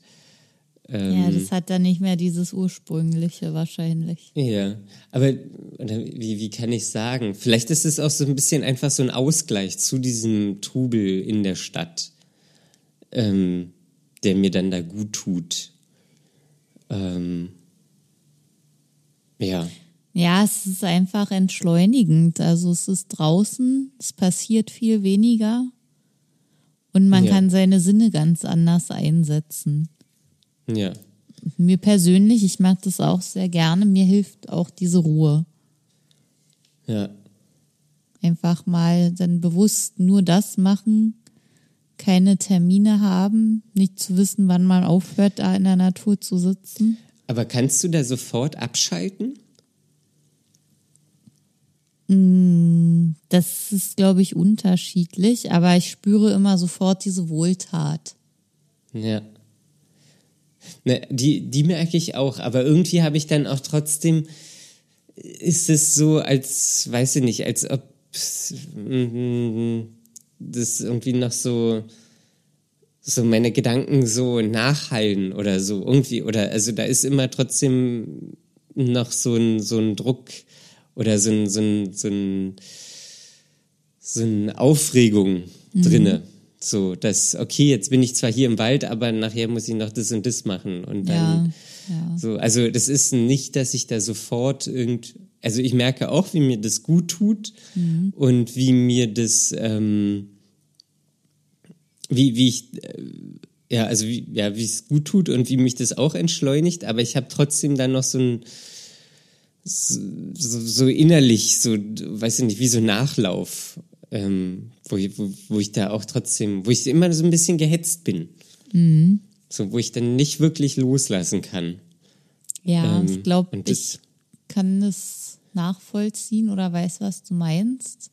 Ähm, ja, das hat dann nicht mehr dieses ursprüngliche wahrscheinlich. Ja, aber wie, wie kann ich sagen? Vielleicht ist es auch so ein bisschen einfach so ein Ausgleich zu diesem Trubel in der Stadt, ähm, der mir dann da gut tut. Ähm, ja. Ja, es ist einfach entschleunigend. Also es ist draußen, es passiert viel weniger und man ja. kann seine Sinne ganz anders einsetzen. Ja. Mir persönlich, ich mag das auch sehr gerne, mir hilft auch diese Ruhe. Ja. Einfach mal dann bewusst nur das machen, keine Termine haben, nicht zu wissen, wann man aufhört, da in der Natur zu sitzen. Aber kannst du da sofort abschalten? Mm, das ist, glaube ich, unterschiedlich, aber ich spüre immer sofort diese Wohltat. Ja. Ne, die, die merke ich auch, aber irgendwie habe ich dann auch trotzdem, ist es so, als, weiß ich nicht, als ob das irgendwie noch so, so meine Gedanken so nachhallen oder so irgendwie, oder also da ist immer trotzdem noch so ein, so ein Druck oder so ein, so ein, so ein, so eine Aufregung mhm. drinne. So, dass, okay, jetzt bin ich zwar hier im Wald, aber nachher muss ich noch das und das machen. Und dann ja, ja. so, also das ist nicht, dass ich da sofort irgend, also ich merke auch, wie mir das gut tut mhm. und wie mir das, ähm, wie, wie ich, äh, ja, also wie, ja, wie es gut tut und wie mich das auch entschleunigt, aber ich habe trotzdem dann noch so ein, so, so, innerlich, so, weiß ich nicht, wie so Nachlauf ähm, wo, wo, wo ich da auch trotzdem, wo ich immer so ein bisschen gehetzt bin. Mhm. So, wo ich dann nicht wirklich loslassen kann. Ja, ähm, ich glaube, ich kann das nachvollziehen oder weiß, was du meinst.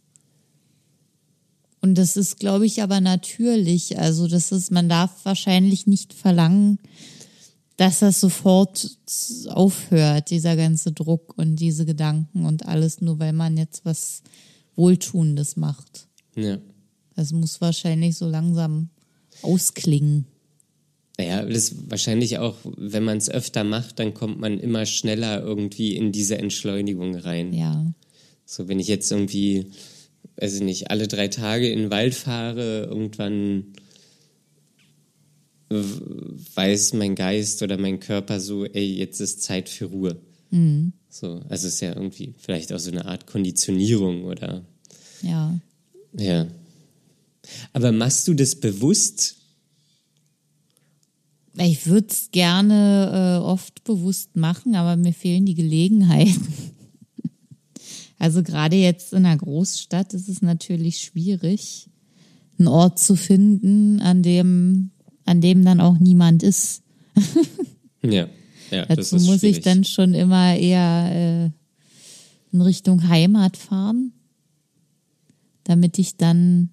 Und das ist, glaube ich, aber natürlich. Also, das ist, man darf wahrscheinlich nicht verlangen, dass das sofort aufhört, dieser ganze Druck und diese Gedanken und alles, nur weil man jetzt was Wohltuendes macht. Ja. Das muss wahrscheinlich so langsam ausklingen. Ja, das wahrscheinlich auch, wenn man es öfter macht, dann kommt man immer schneller irgendwie in diese Entschleunigung rein. Ja. So, wenn ich jetzt irgendwie, weiß ich nicht, alle drei Tage in den Wald fahre, irgendwann weiß mein Geist oder mein Körper so, ey, jetzt ist Zeit für Ruhe. Mhm. So, also es ist ja irgendwie vielleicht auch so eine Art Konditionierung oder. Ja. Ja. Aber machst du das bewusst? Ich würde es gerne äh, oft bewusst machen, aber mir fehlen die Gelegenheiten. Also gerade jetzt in einer Großstadt ist es natürlich schwierig, einen Ort zu finden, an dem, an dem dann auch niemand ist. ja. Ja, Dazu muss schwierig. ich dann schon immer eher äh, in Richtung Heimat fahren, damit ich dann,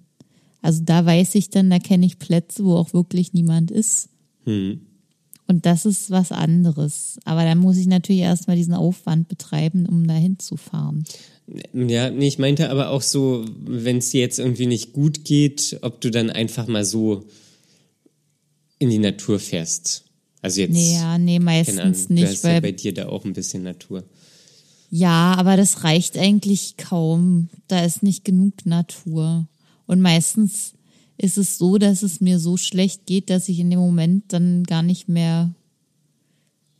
also da weiß ich dann, da kenne ich Plätze, wo auch wirklich niemand ist. Hm. Und das ist was anderes. Aber dann muss ich natürlich erstmal diesen Aufwand betreiben, um da hinzufahren. Ja, nee, ich meinte aber auch so, wenn es dir jetzt irgendwie nicht gut geht, ob du dann einfach mal so in die Natur fährst. Also jetzt. Nee, ja, nee, meistens nicht. Du hast weil, ja bei dir da auch ein bisschen Natur. Ja, aber das reicht eigentlich kaum. Da ist nicht genug Natur. Und meistens ist es so, dass es mir so schlecht geht, dass ich in dem Moment dann gar nicht mehr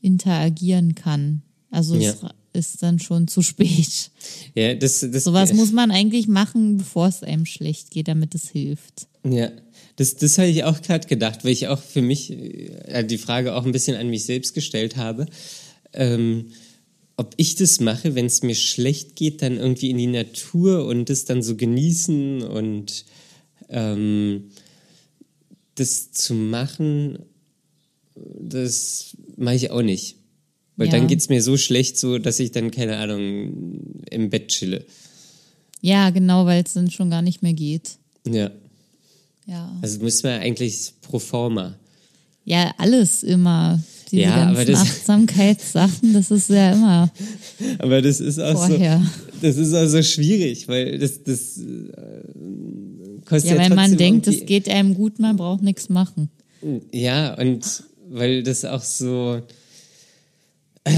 interagieren kann. Also ja. es ist dann schon zu spät. Ja, das, das Sowas muss man eigentlich machen, bevor es einem schlecht geht, damit es hilft. Ja, das, das habe ich auch gerade gedacht, weil ich auch für mich äh, die Frage auch ein bisschen an mich selbst gestellt habe. Ähm, ob ich das mache, wenn es mir schlecht geht, dann irgendwie in die Natur und das dann so genießen und ähm, das zu machen, das mache ich auch nicht. Weil ja. dann geht es mir so schlecht, so dass ich dann, keine Ahnung, im Bett chille. Ja, genau, weil es dann schon gar nicht mehr geht. Ja. Ja. Also müssen wir eigentlich pro forma. Ja, alles immer. Diese Ja, aber das- Achtsamkeitssachen, das ist ja immer Aber das ist auch vorher. so, das ist auch so schwierig, weil das, das äh, kostet Ja, ja, wenn man denkt, es geht einem gut, man braucht nichts machen. Ja, und weil das auch so, äh,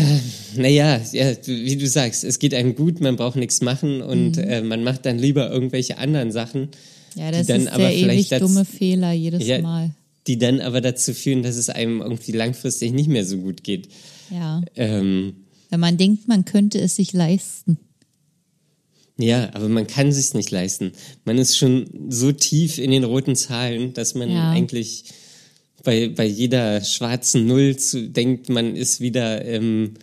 naja, ja, wie du sagst, es geht einem gut, man braucht nichts machen und Mhm. äh, man macht dann lieber irgendwelche anderen Sachen, Ja, das ist aber der ewig dumme Fehler jedes Ja. Mal. die dann aber dazu führen, dass es einem irgendwie langfristig nicht mehr so gut geht. Ja. Ähm, Wenn man denkt, man könnte es sich leisten. ja, aber man kann sich's nicht leisten. Man ist schon so tief in den roten Zahlen, dass man Ja. eigentlich bei, bei jeder schwarzen Null zu, denkt, man ist wieder ähm,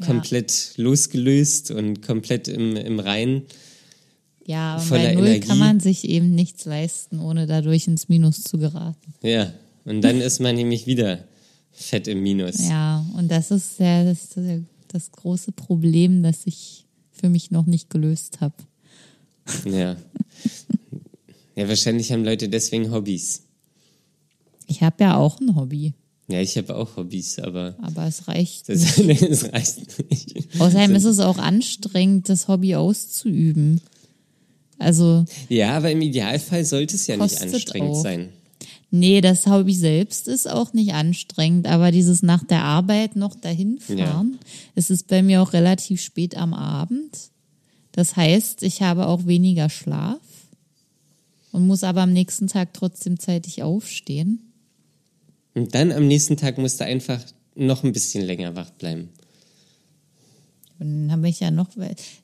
Ja. komplett losgelöst und komplett im, im Reinen. Ja, aber bei Null Energie. kann man sich eben nichts leisten, ohne dadurch ins Minus zu geraten. Ja, und dann ist man nämlich wieder fett im Minus. Ja, und das ist ja das, das große Problem, das ich für mich noch nicht gelöst habe. Ja. Ja, wahrscheinlich haben Leute deswegen Hobbys. Ich habe ja auch ein Hobby, Ja, ich habe auch Hobbys, aber aber es reicht das, nicht. das reicht nicht. Außerdem ist es auch anstrengend, das Hobby auszuüben. Also, Ja, aber im Idealfall sollte es ja nicht anstrengend auch. sein. nee, das Hobby selbst ist auch nicht anstrengend, aber dieses nach der Arbeit noch dahin fahren, es ist bei mir auch relativ spät am Abend. Das heißt, ich habe auch weniger Schlaf und muss aber am nächsten Tag trotzdem zeitig aufstehen. Und dann am nächsten Tag musst du einfach noch ein bisschen länger wach bleiben. Und dann habe ich ja noch,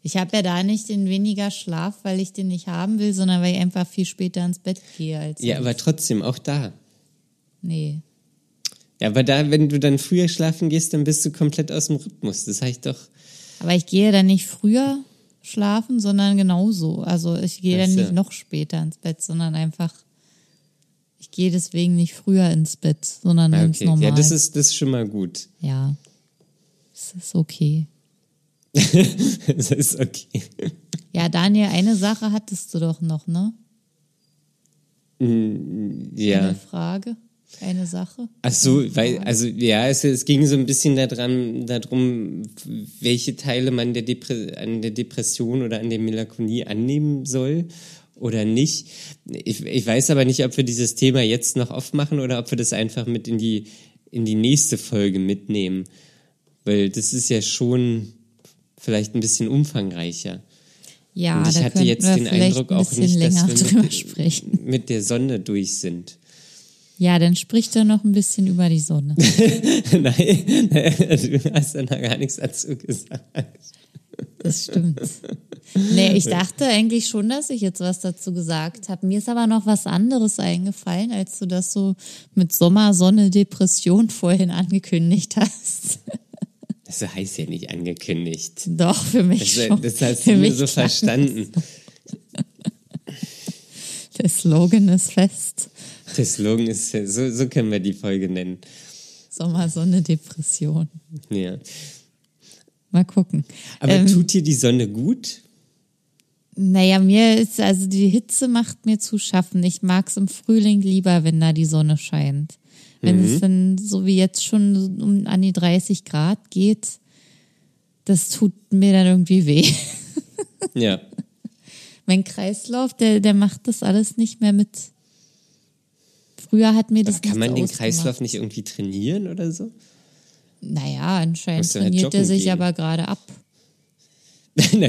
ich habe ja da nicht den weniger Schlaf, weil ich den nicht haben will, sondern weil ich einfach viel später ins Bett gehe als Ja, sonst. aber trotzdem, auch da. nee. Ja, aber da, wenn du dann früher schlafen gehst, dann bist du komplett aus dem Rhythmus. Das heißt doch, Aber ich gehe dann nicht früher schlafen, sondern genauso. Also ich gehe dann nicht noch später ins Bett, sondern einfach, ich gehe deswegen nicht früher ins Bett, sondern ganz okay. normal. Ja, das ist, das ist schon mal gut. ja, es ist okay. das ist okay. Ja, Daniel, eine Sache hattest du doch noch, ne? Ja. Eine Frage, eine Sache. Ach so, weil, also ja, es, es ging so ein bisschen daran, darum, welche Teile man der Depre an der Depression oder an der Melancholie annehmen soll oder nicht. Ich, ich weiß aber nicht, ob wir dieses Thema jetzt noch aufmachen oder ob wir das einfach mit in die, in die nächste Folge mitnehmen. Weil das ist ja schon vielleicht ein bisschen umfangreicher. Ja, Und ich da hatte jetzt den Eindruck ein auch nicht, länger dass wir drüber mit, sprechen. mit der Sonne durch sind. Ja, dann sprich doch noch ein bisschen über die Sonne. Nein, du hast ja noch gar nichts dazu gesagt. Das stimmt. Nee, ich dachte eigentlich schon, dass ich jetzt was dazu gesagt habe. Mir ist aber noch was anderes eingefallen, als du das so mit Sommer, Sonne, Depression vorhin angekündigt hast. Das heißt ja nicht angekündigt. Doch, für mich Das, schon. das hast für du mich so verstanden. Der Slogan ist fest. Der Slogan ist, ja- so, so können wir die Folge nennen. Sommer, Sonne, Depression. Ja. Mal gucken. Aber Ähm, tut dir die Sonne gut? Naja, mir ist, also die Hitze macht mir zu schaffen. Ich mag's im Frühling lieber, wenn da die Sonne scheint. Wenn es dann so wie jetzt schon um an die 30 Grad geht, das tut mir dann irgendwie weh. Ja. mein Kreislauf, der, der macht das alles nicht mehr mit. Früher hat mir das Aber kann man den ausgemacht. Kreislauf nicht irgendwie trainieren oder so? Naja, anscheinend halt trainiert er sich gehen. aber gerade ab.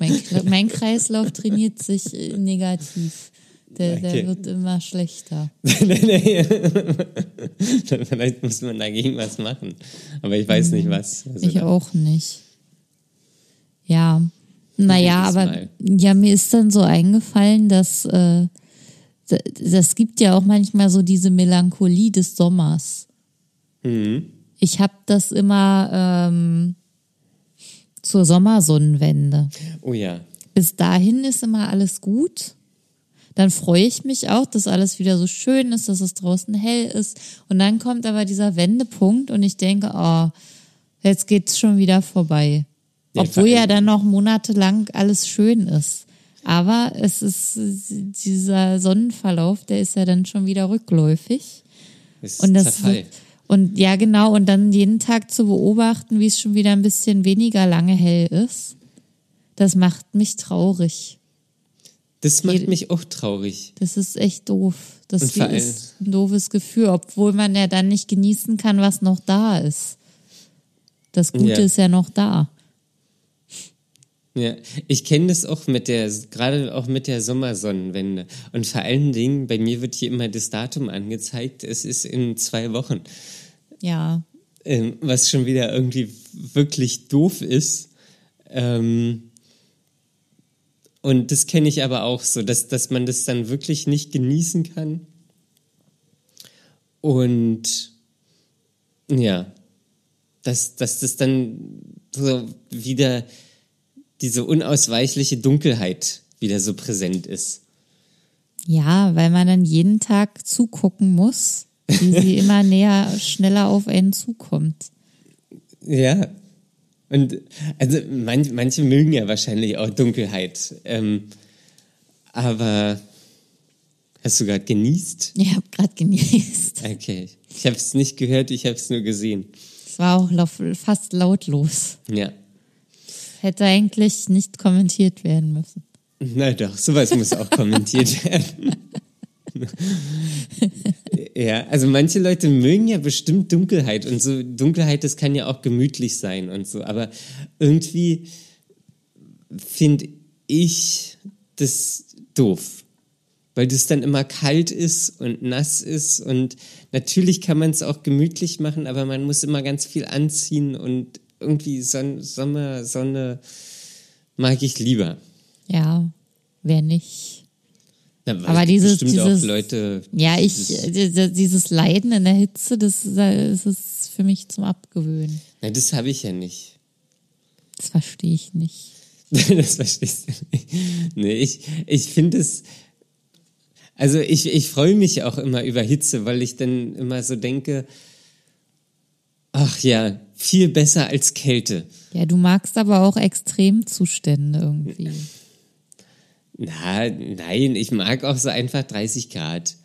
Mein, mein Kreislauf trainiert sich äh, negativ. Der, Okay. der wird immer schlechter. Vielleicht muss man dagegen was machen. Aber ich weiß nicht was. Also Ich auch nicht. Ja, naja, aber Mal. ja, mir ist dann so eingefallen, dass äh, das gibt ja auch manchmal so diese Melancholie des Sommers. Mhm. Ich habe das immer ähm, zur Sommersonnenwende. Oh ja. Bis dahin ist immer alles gut. Dann freue ich mich auch, dass alles wieder so schön ist, dass es draußen hell ist. Und dann kommt aber dieser Wendepunkt und ich denke, oh, jetzt geht's schon wieder vorbei. Obwohl ja dann noch monatelang alles schön ist. Aber es ist dieser Sonnenverlauf, der ist ja dann schon wieder rückläufig. Ist Und das wird, Und ja, genau, und dann jeden Tag zu beobachten, wie es schon wieder ein bisschen weniger lange hell ist, das macht mich traurig. Das macht mich auch traurig. Das ist echt doof. Das ist ein doofes Gefühl, obwohl man ja dann nicht genießen kann, was noch da ist. Das Gute Ja. ist ja noch da. Ja, ich kenne das auch mit der, gerade auch mit der Sommersonnenwende. Und vor allen Dingen, bei mir wird hier immer das Datum angezeigt, es ist in zwei Wochen. Ja, Ähm, was schon wieder irgendwie wirklich doof ist. Ähm, und das kenne ich aber auch so, dass, dass man das dann wirklich nicht genießen kann. Und ja, dass, dass das dann so wieder diese unausweichliche Dunkelheit wieder so präsent ist. ja, weil man dann jeden Tag zugucken muss, wie sie immer näher, schneller auf einen zukommt. Ja. Und also man, manche mögen ja wahrscheinlich auch Dunkelheit. Ähm, aber hast du gerade genießt? Ich habe gerade genießt. Okay. Ich habe es nicht gehört, ich habe es nur gesehen. Es war auch fast lautlos. Ja. Hätte eigentlich nicht kommentiert werden müssen. Na doch, sowas muss auch kommentiert werden. ja, also manche Leute mögen ja bestimmt Dunkelheit und so Dunkelheit, das kann ja auch gemütlich sein und so, aber irgendwie finde ich das doof, weil das dann immer kalt ist und nass ist und natürlich kann man es auch gemütlich machen, aber man muss immer ganz viel anziehen und irgendwie Son Sommer, Sonne mag ich lieber. Ja, wer nicht. Aber es dieses- dieses- Leute. Ja, ich, das- äh, dieses Leiden in der Hitze, das, ist- das ist für mich zum Abgewöhnen. Na, das habe ich ja nicht. Das verstehe ich nicht. das verstehst du nicht. Nee, ich, ich finde es. Also ich, ich freue mich auch immer über Hitze, weil ich dann immer so denke, ach ja, viel besser als Kälte. Ja, du magst aber auch Extremzustände irgendwie. Na, nein, ich mag auch so einfach 30 Grad.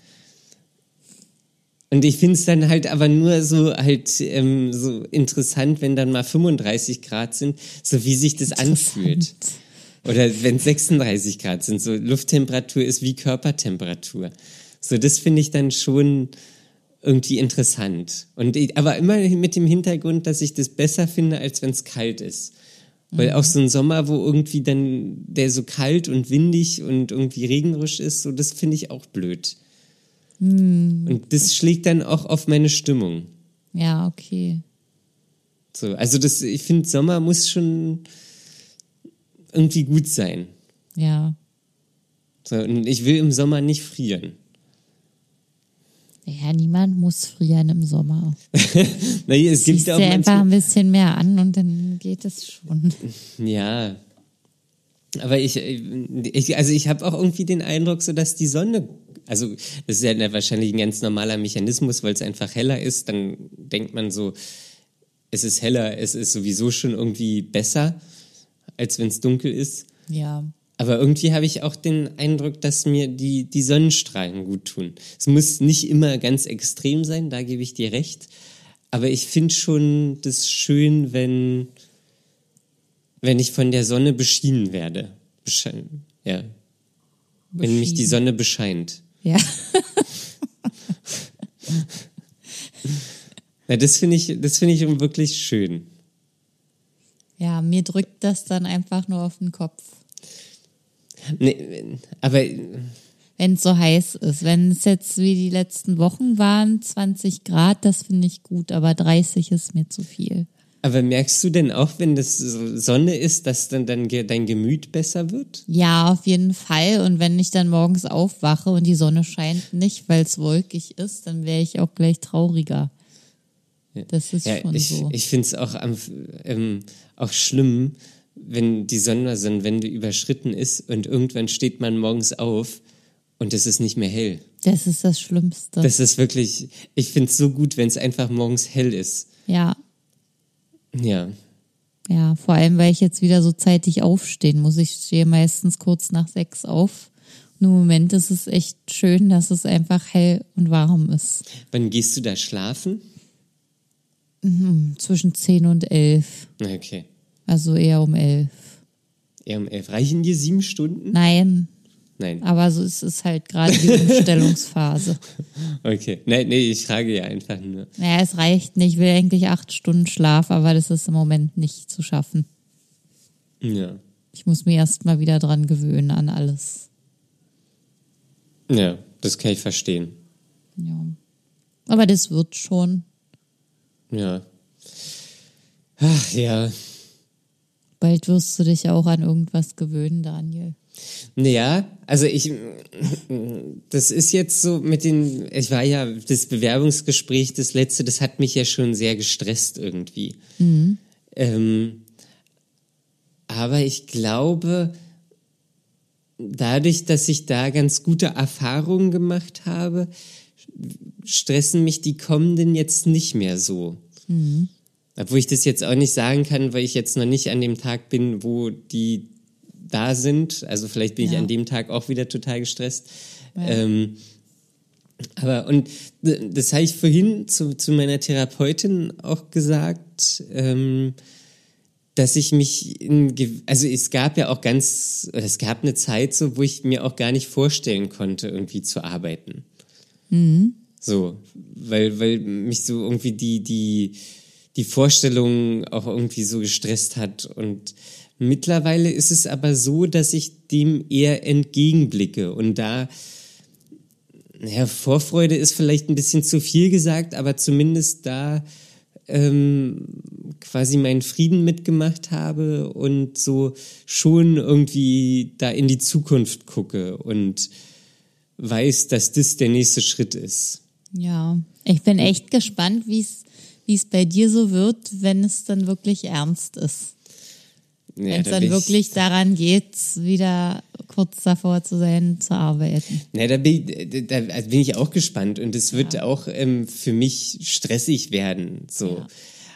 Und ich finde es dann halt aber nur so halt ähm, so interessant, wenn dann mal 35 Grad sind, so wie sich das anfühlt. Oder wenn 36 Grad sind, so Lufttemperatur ist wie Körpertemperatur. So, das finde ich dann schon irgendwie interessant. Und aber immer mit dem Hintergrund, dass ich das besser finde, als wenn es kalt ist. Weil auch so ein Sommer, wo irgendwie dann der so kalt und windig und irgendwie regnerisch ist, so das finde ich auch blöd. Und das schlägt dann auch auf meine Stimmung. Ja, okay. So, also das, ich finde, Sommer muss schon irgendwie gut sein. Ja. So, und ich will im Sommer nicht frieren. Ja, niemand muss frieren im Sommer. Naja, es gibt ja auch einfach ein manche, bisschen mehr an und dann geht es schon. ja. Aber ich, ich also ich habe auch irgendwie den Eindruck, so dass die Sonne, also das ist ja wahrscheinlich ein ganz normaler Mechanismus, weil es einfach heller ist, dann denkt man so, es ist heller, es ist sowieso schon irgendwie besser, als wenn es dunkel ist. Ja. Aber irgendwie habe ich auch den Eindruck, dass mir die, die Sonnenstrahlen gut tun. Es muss nicht immer ganz extrem sein, da gebe ich dir recht. Aber ich finde schon das schön, wenn, wenn ich von der Sonne beschienen werde. Beschein, ja. Wenn mich die Beschienen. Sonne bescheint. Ja. Ja, das finde ich, das finde ich wirklich schön. Ja, mir drückt das dann einfach nur auf den Kopf. Nee, aber Wenn es so heiß ist. Wenn es jetzt wie die letzten Wochen waren, 20 Grad, das finde ich gut, aber 30 ist mir zu viel. Aber merkst du denn auch, wenn das so Sonne ist, dass dann, ge- dein Gemüt besser wird? Ja, auf jeden Fall. Und wenn ich dann morgens aufwache und die Sonne scheint nicht, weil es wolkig ist, dann wäre ich auch gleich trauriger. Das ist Ja, schon ich, so. ich finde es auch, ähm, auch schlimm, wenn die Sonnenwende überschritten ist und irgendwann steht man morgens auf und es ist nicht mehr hell. das ist das Schlimmste. Das ist wirklich, ich finde es so gut, wenn es einfach morgens hell ist. ja, Ja. ja. Vor allem, weil ich jetzt wieder so zeitig aufstehen muss. Ich stehe meistens kurz nach sechs auf. Und im Moment ist es echt schön, dass es einfach hell und warm ist. Wann gehst du da schlafen? zwischen 10 und 11. Okay. Also eher um 11. Eher um elf. Reichen dir sieben Stunden? Nein, Nein. aber so ist es halt gerade die Umstellungsphase. Okay. Nein, nee, ich frage ja einfach nur. Naja, es reicht nicht. Ich will eigentlich acht Stunden Schlaf, aber das ist im Moment nicht zu schaffen. Ja. Ich muss mir erst mal wieder dran gewöhnen an alles. Ja, das kann ich verstehen. Ja. Aber das wird schon. Ja. Ach ja. Bald wirst du dich auch an irgendwas gewöhnen, Daniel. Naja, also ich, das ist jetzt so mit den, ich war ja, das Bewerbungsgespräch, das letzte, das hat mich ja schon sehr gestresst irgendwie. Ähm, aber ich glaube, dadurch, dass ich da ganz gute Erfahrungen gemacht habe, stressen mich die kommenden jetzt nicht mehr so. Obwohl ich das jetzt auch nicht sagen kann, weil ich jetzt noch nicht an dem Tag bin, wo die da sind. Also vielleicht bin ich Ja. an dem Tag auch wieder total gestresst. Ähm, aber und das habe ich vorhin zu, zu meiner Therapeutin auch gesagt, ähm, dass ich mich in, also es gab ja auch ganz, es gab eine Zeit so, wo ich mir auch gar nicht vorstellen konnte, irgendwie zu arbeiten. So, weil, weil mich so irgendwie die, die, die Vorstellung auch irgendwie so gestresst hat. Und mittlerweile ist es aber so, dass ich dem eher entgegenblicke. Und da, naja, Vorfreude ist vielleicht ein bisschen zu viel gesagt, aber zumindest da ähm, quasi meinen Frieden mitgemacht habe und so schon irgendwie da in die Zukunft gucke und weiß, dass das der nächste Schritt ist. Ja. Ich bin echt gespannt, wie es wie es bei dir so wird, wenn es dann wirklich ernst ist. Ja, wenn es da dann bin ich- wirklich daran geht, wieder kurz davor zu sein, zu arbeiten. Na, da bin, ich, da bin ich auch gespannt und es wird auch ähm, für mich stressig werden. So. Ja.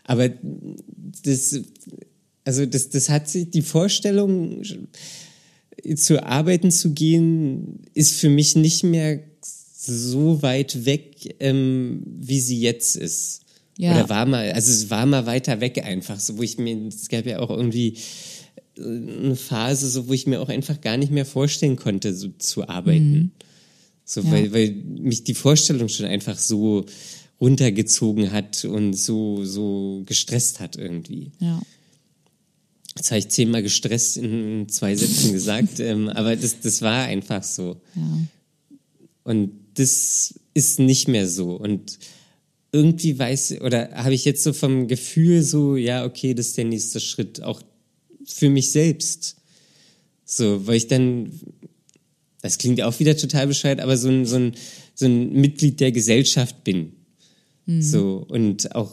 Aber das, also das, das hat sich, die Vorstellung, zu arbeiten zu gehen, ist für mich nicht mehr so weit weg, ähm, wie sie jetzt ist. Ja. Oder war mal, also es war mal weiter weg einfach, so wo ich mir, es gab ja auch irgendwie äh, eine Phase, so wo ich mir auch einfach gar nicht mehr vorstellen konnte, so zu arbeiten. So, Ja. weil, weil mich die Vorstellung schon einfach so runtergezogen hat und so, so gestresst hat irgendwie. Ja. Jetzt habe ich zehnmal gestresst in zwei Sätzen gesagt, ähm, aber das, das war einfach so. Ja. Und das ist nicht mehr so. Und irgendwie weiß, oder habe ich jetzt so vom Gefühl so, ja, okay, das ist der nächste Schritt, auch für mich selbst. So, weil ich dann, das klingt auch wieder total bescheuert, aber so ein, so ein, so ein Mitglied der Gesellschaft bin. So, und auch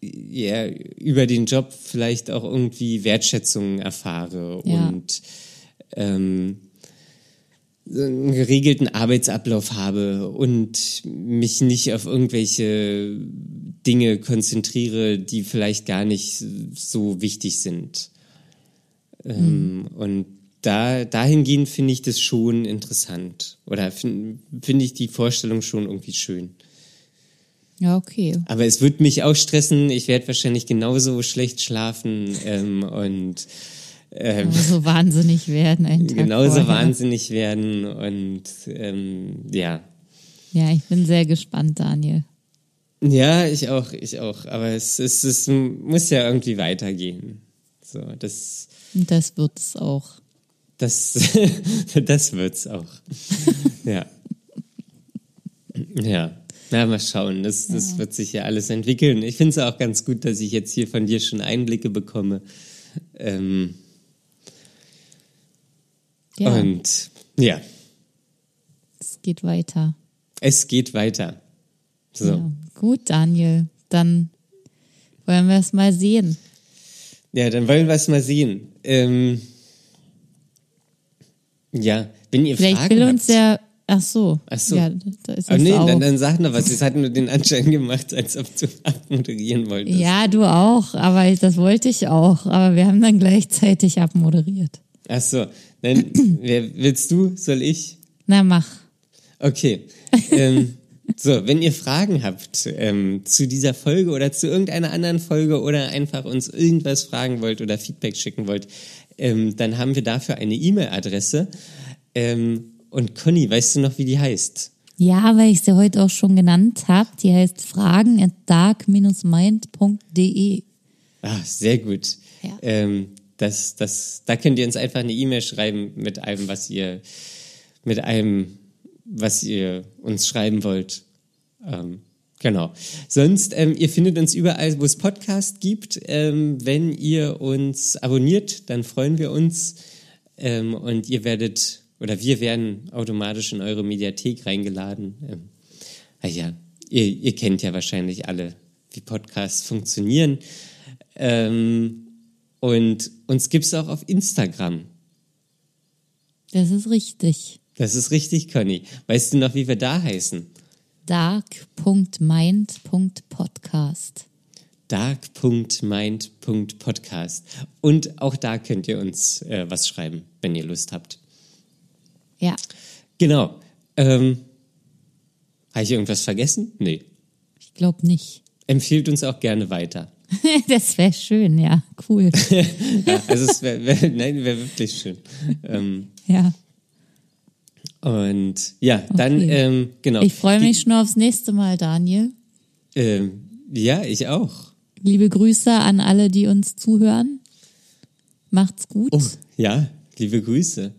ja, über den Job vielleicht auch irgendwie Wertschätzung erfahre Ja. und ähm, einen geregelten Arbeitsablauf habe und mich nicht auf irgendwelche Dinge konzentriere, die vielleicht gar nicht so wichtig sind. Ähm, und da, dahingehend finde ich das schon interessant. Oder finde find ich die Vorstellung schon irgendwie schön. Ja, okay. Aber es wird mich auch stressen. Ich werde wahrscheinlich genauso schlecht schlafen ähm, und ähm, Aber so wahnsinnig werden einen Tag genauso vorher. wahnsinnig werden und ähm, ja. Ja, ich bin sehr gespannt, Daniel. Ja, ich auch, ich auch. Aber es, es, es muss ja irgendwie weitergehen. So, das, Und das wird es auch. das, das wird's auch. Ja. Ja. Na, mal schauen. Das, das wird sich ja alles entwickeln. Ich finde es auch ganz gut, dass ich jetzt hier von dir schon Einblicke bekomme. Ähm, Ja, Und ja, es geht weiter. es geht weiter. So. Ja. Gut, Daniel. Dann wollen wir es mal sehen. Ja, dann wollen wir es mal sehen. Ähm, ja, wenn ihr Vielleicht Fragen will habt, uns der. Ach so. Ach so. Ja, da ist Oh, nee, auch. dann, dann sag noch was. Es hat nur den Anschein gemacht, als ob du abmoderieren wolltest. Ja, du auch, aber ich- das wollte ich auch. Aber wir haben dann gleichzeitig abmoderiert. Ach so, dann wer, willst du? Soll ich? Na, mach. Okay. ähm, So, wenn ihr Fragen habt ähm, zu dieser Folge oder zu irgendeiner anderen Folge oder einfach uns irgendwas fragen wollt oder Feedback schicken wollt, ähm, dann haben wir dafür eine E-Mail-Adresse. Ähm, und Conny, weißt du noch, wie die heißt? Ja, weil ich sie heute auch schon genannt habe. Die heißt fragen at dark-mind.de. Ah, sehr gut. Ja. Ähm, das, das, da könnt ihr uns einfach eine E-Mail schreiben mit allem, was ihr, mit allem, was ihr uns schreiben wollt. Ähm, genau. Sonst, ähm, ihr findet uns überall, wo es Podcast gibt. Ähm, wenn ihr uns abonniert, dann freuen wir uns. Ähm, und ihr werdet, oder wir werden automatisch in eure Mediathek reingeladen. Ähm, ah ja, ihr, ihr kennt ja wahrscheinlich alle, wie Podcasts funktionieren. Ähm, und uns gibt's auch auf Instagram. Das ist richtig. Das ist richtig, Conny. Weißt du noch, wie wir da heißen? dark.mind.podcast. dark.mind.podcast. Und auch da könnt ihr uns äh, was schreiben, wenn ihr Lust habt. Ja. Genau. Ähm, Habe ich irgendwas vergessen? Nee. Ich glaube nicht. Empfiehlt uns auch gerne weiter. das wäre schön, ja. Cool. Ja, also es wäre, wär, nein, wäre wirklich schön. Ähm, ja. und ja, dann, Okay. ähm, genau. Ich freue Die- mich schon aufs nächste Mal, Daniel. Ähm, ja, ich auch. Liebe Grüße an alle, die uns zuhören. Macht's gut. Oh, ja, liebe Grüße.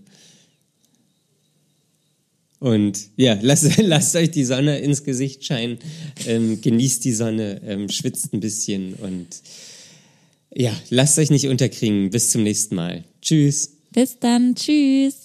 Und ja, lasst, lasst euch die Sonne ins Gesicht scheinen, ähm, genießt die Sonne, ähm, schwitzt ein bisschen und ja, lasst euch nicht unterkriegen. Bis zum nächsten Mal. Tschüss. Bis dann. Tschüss.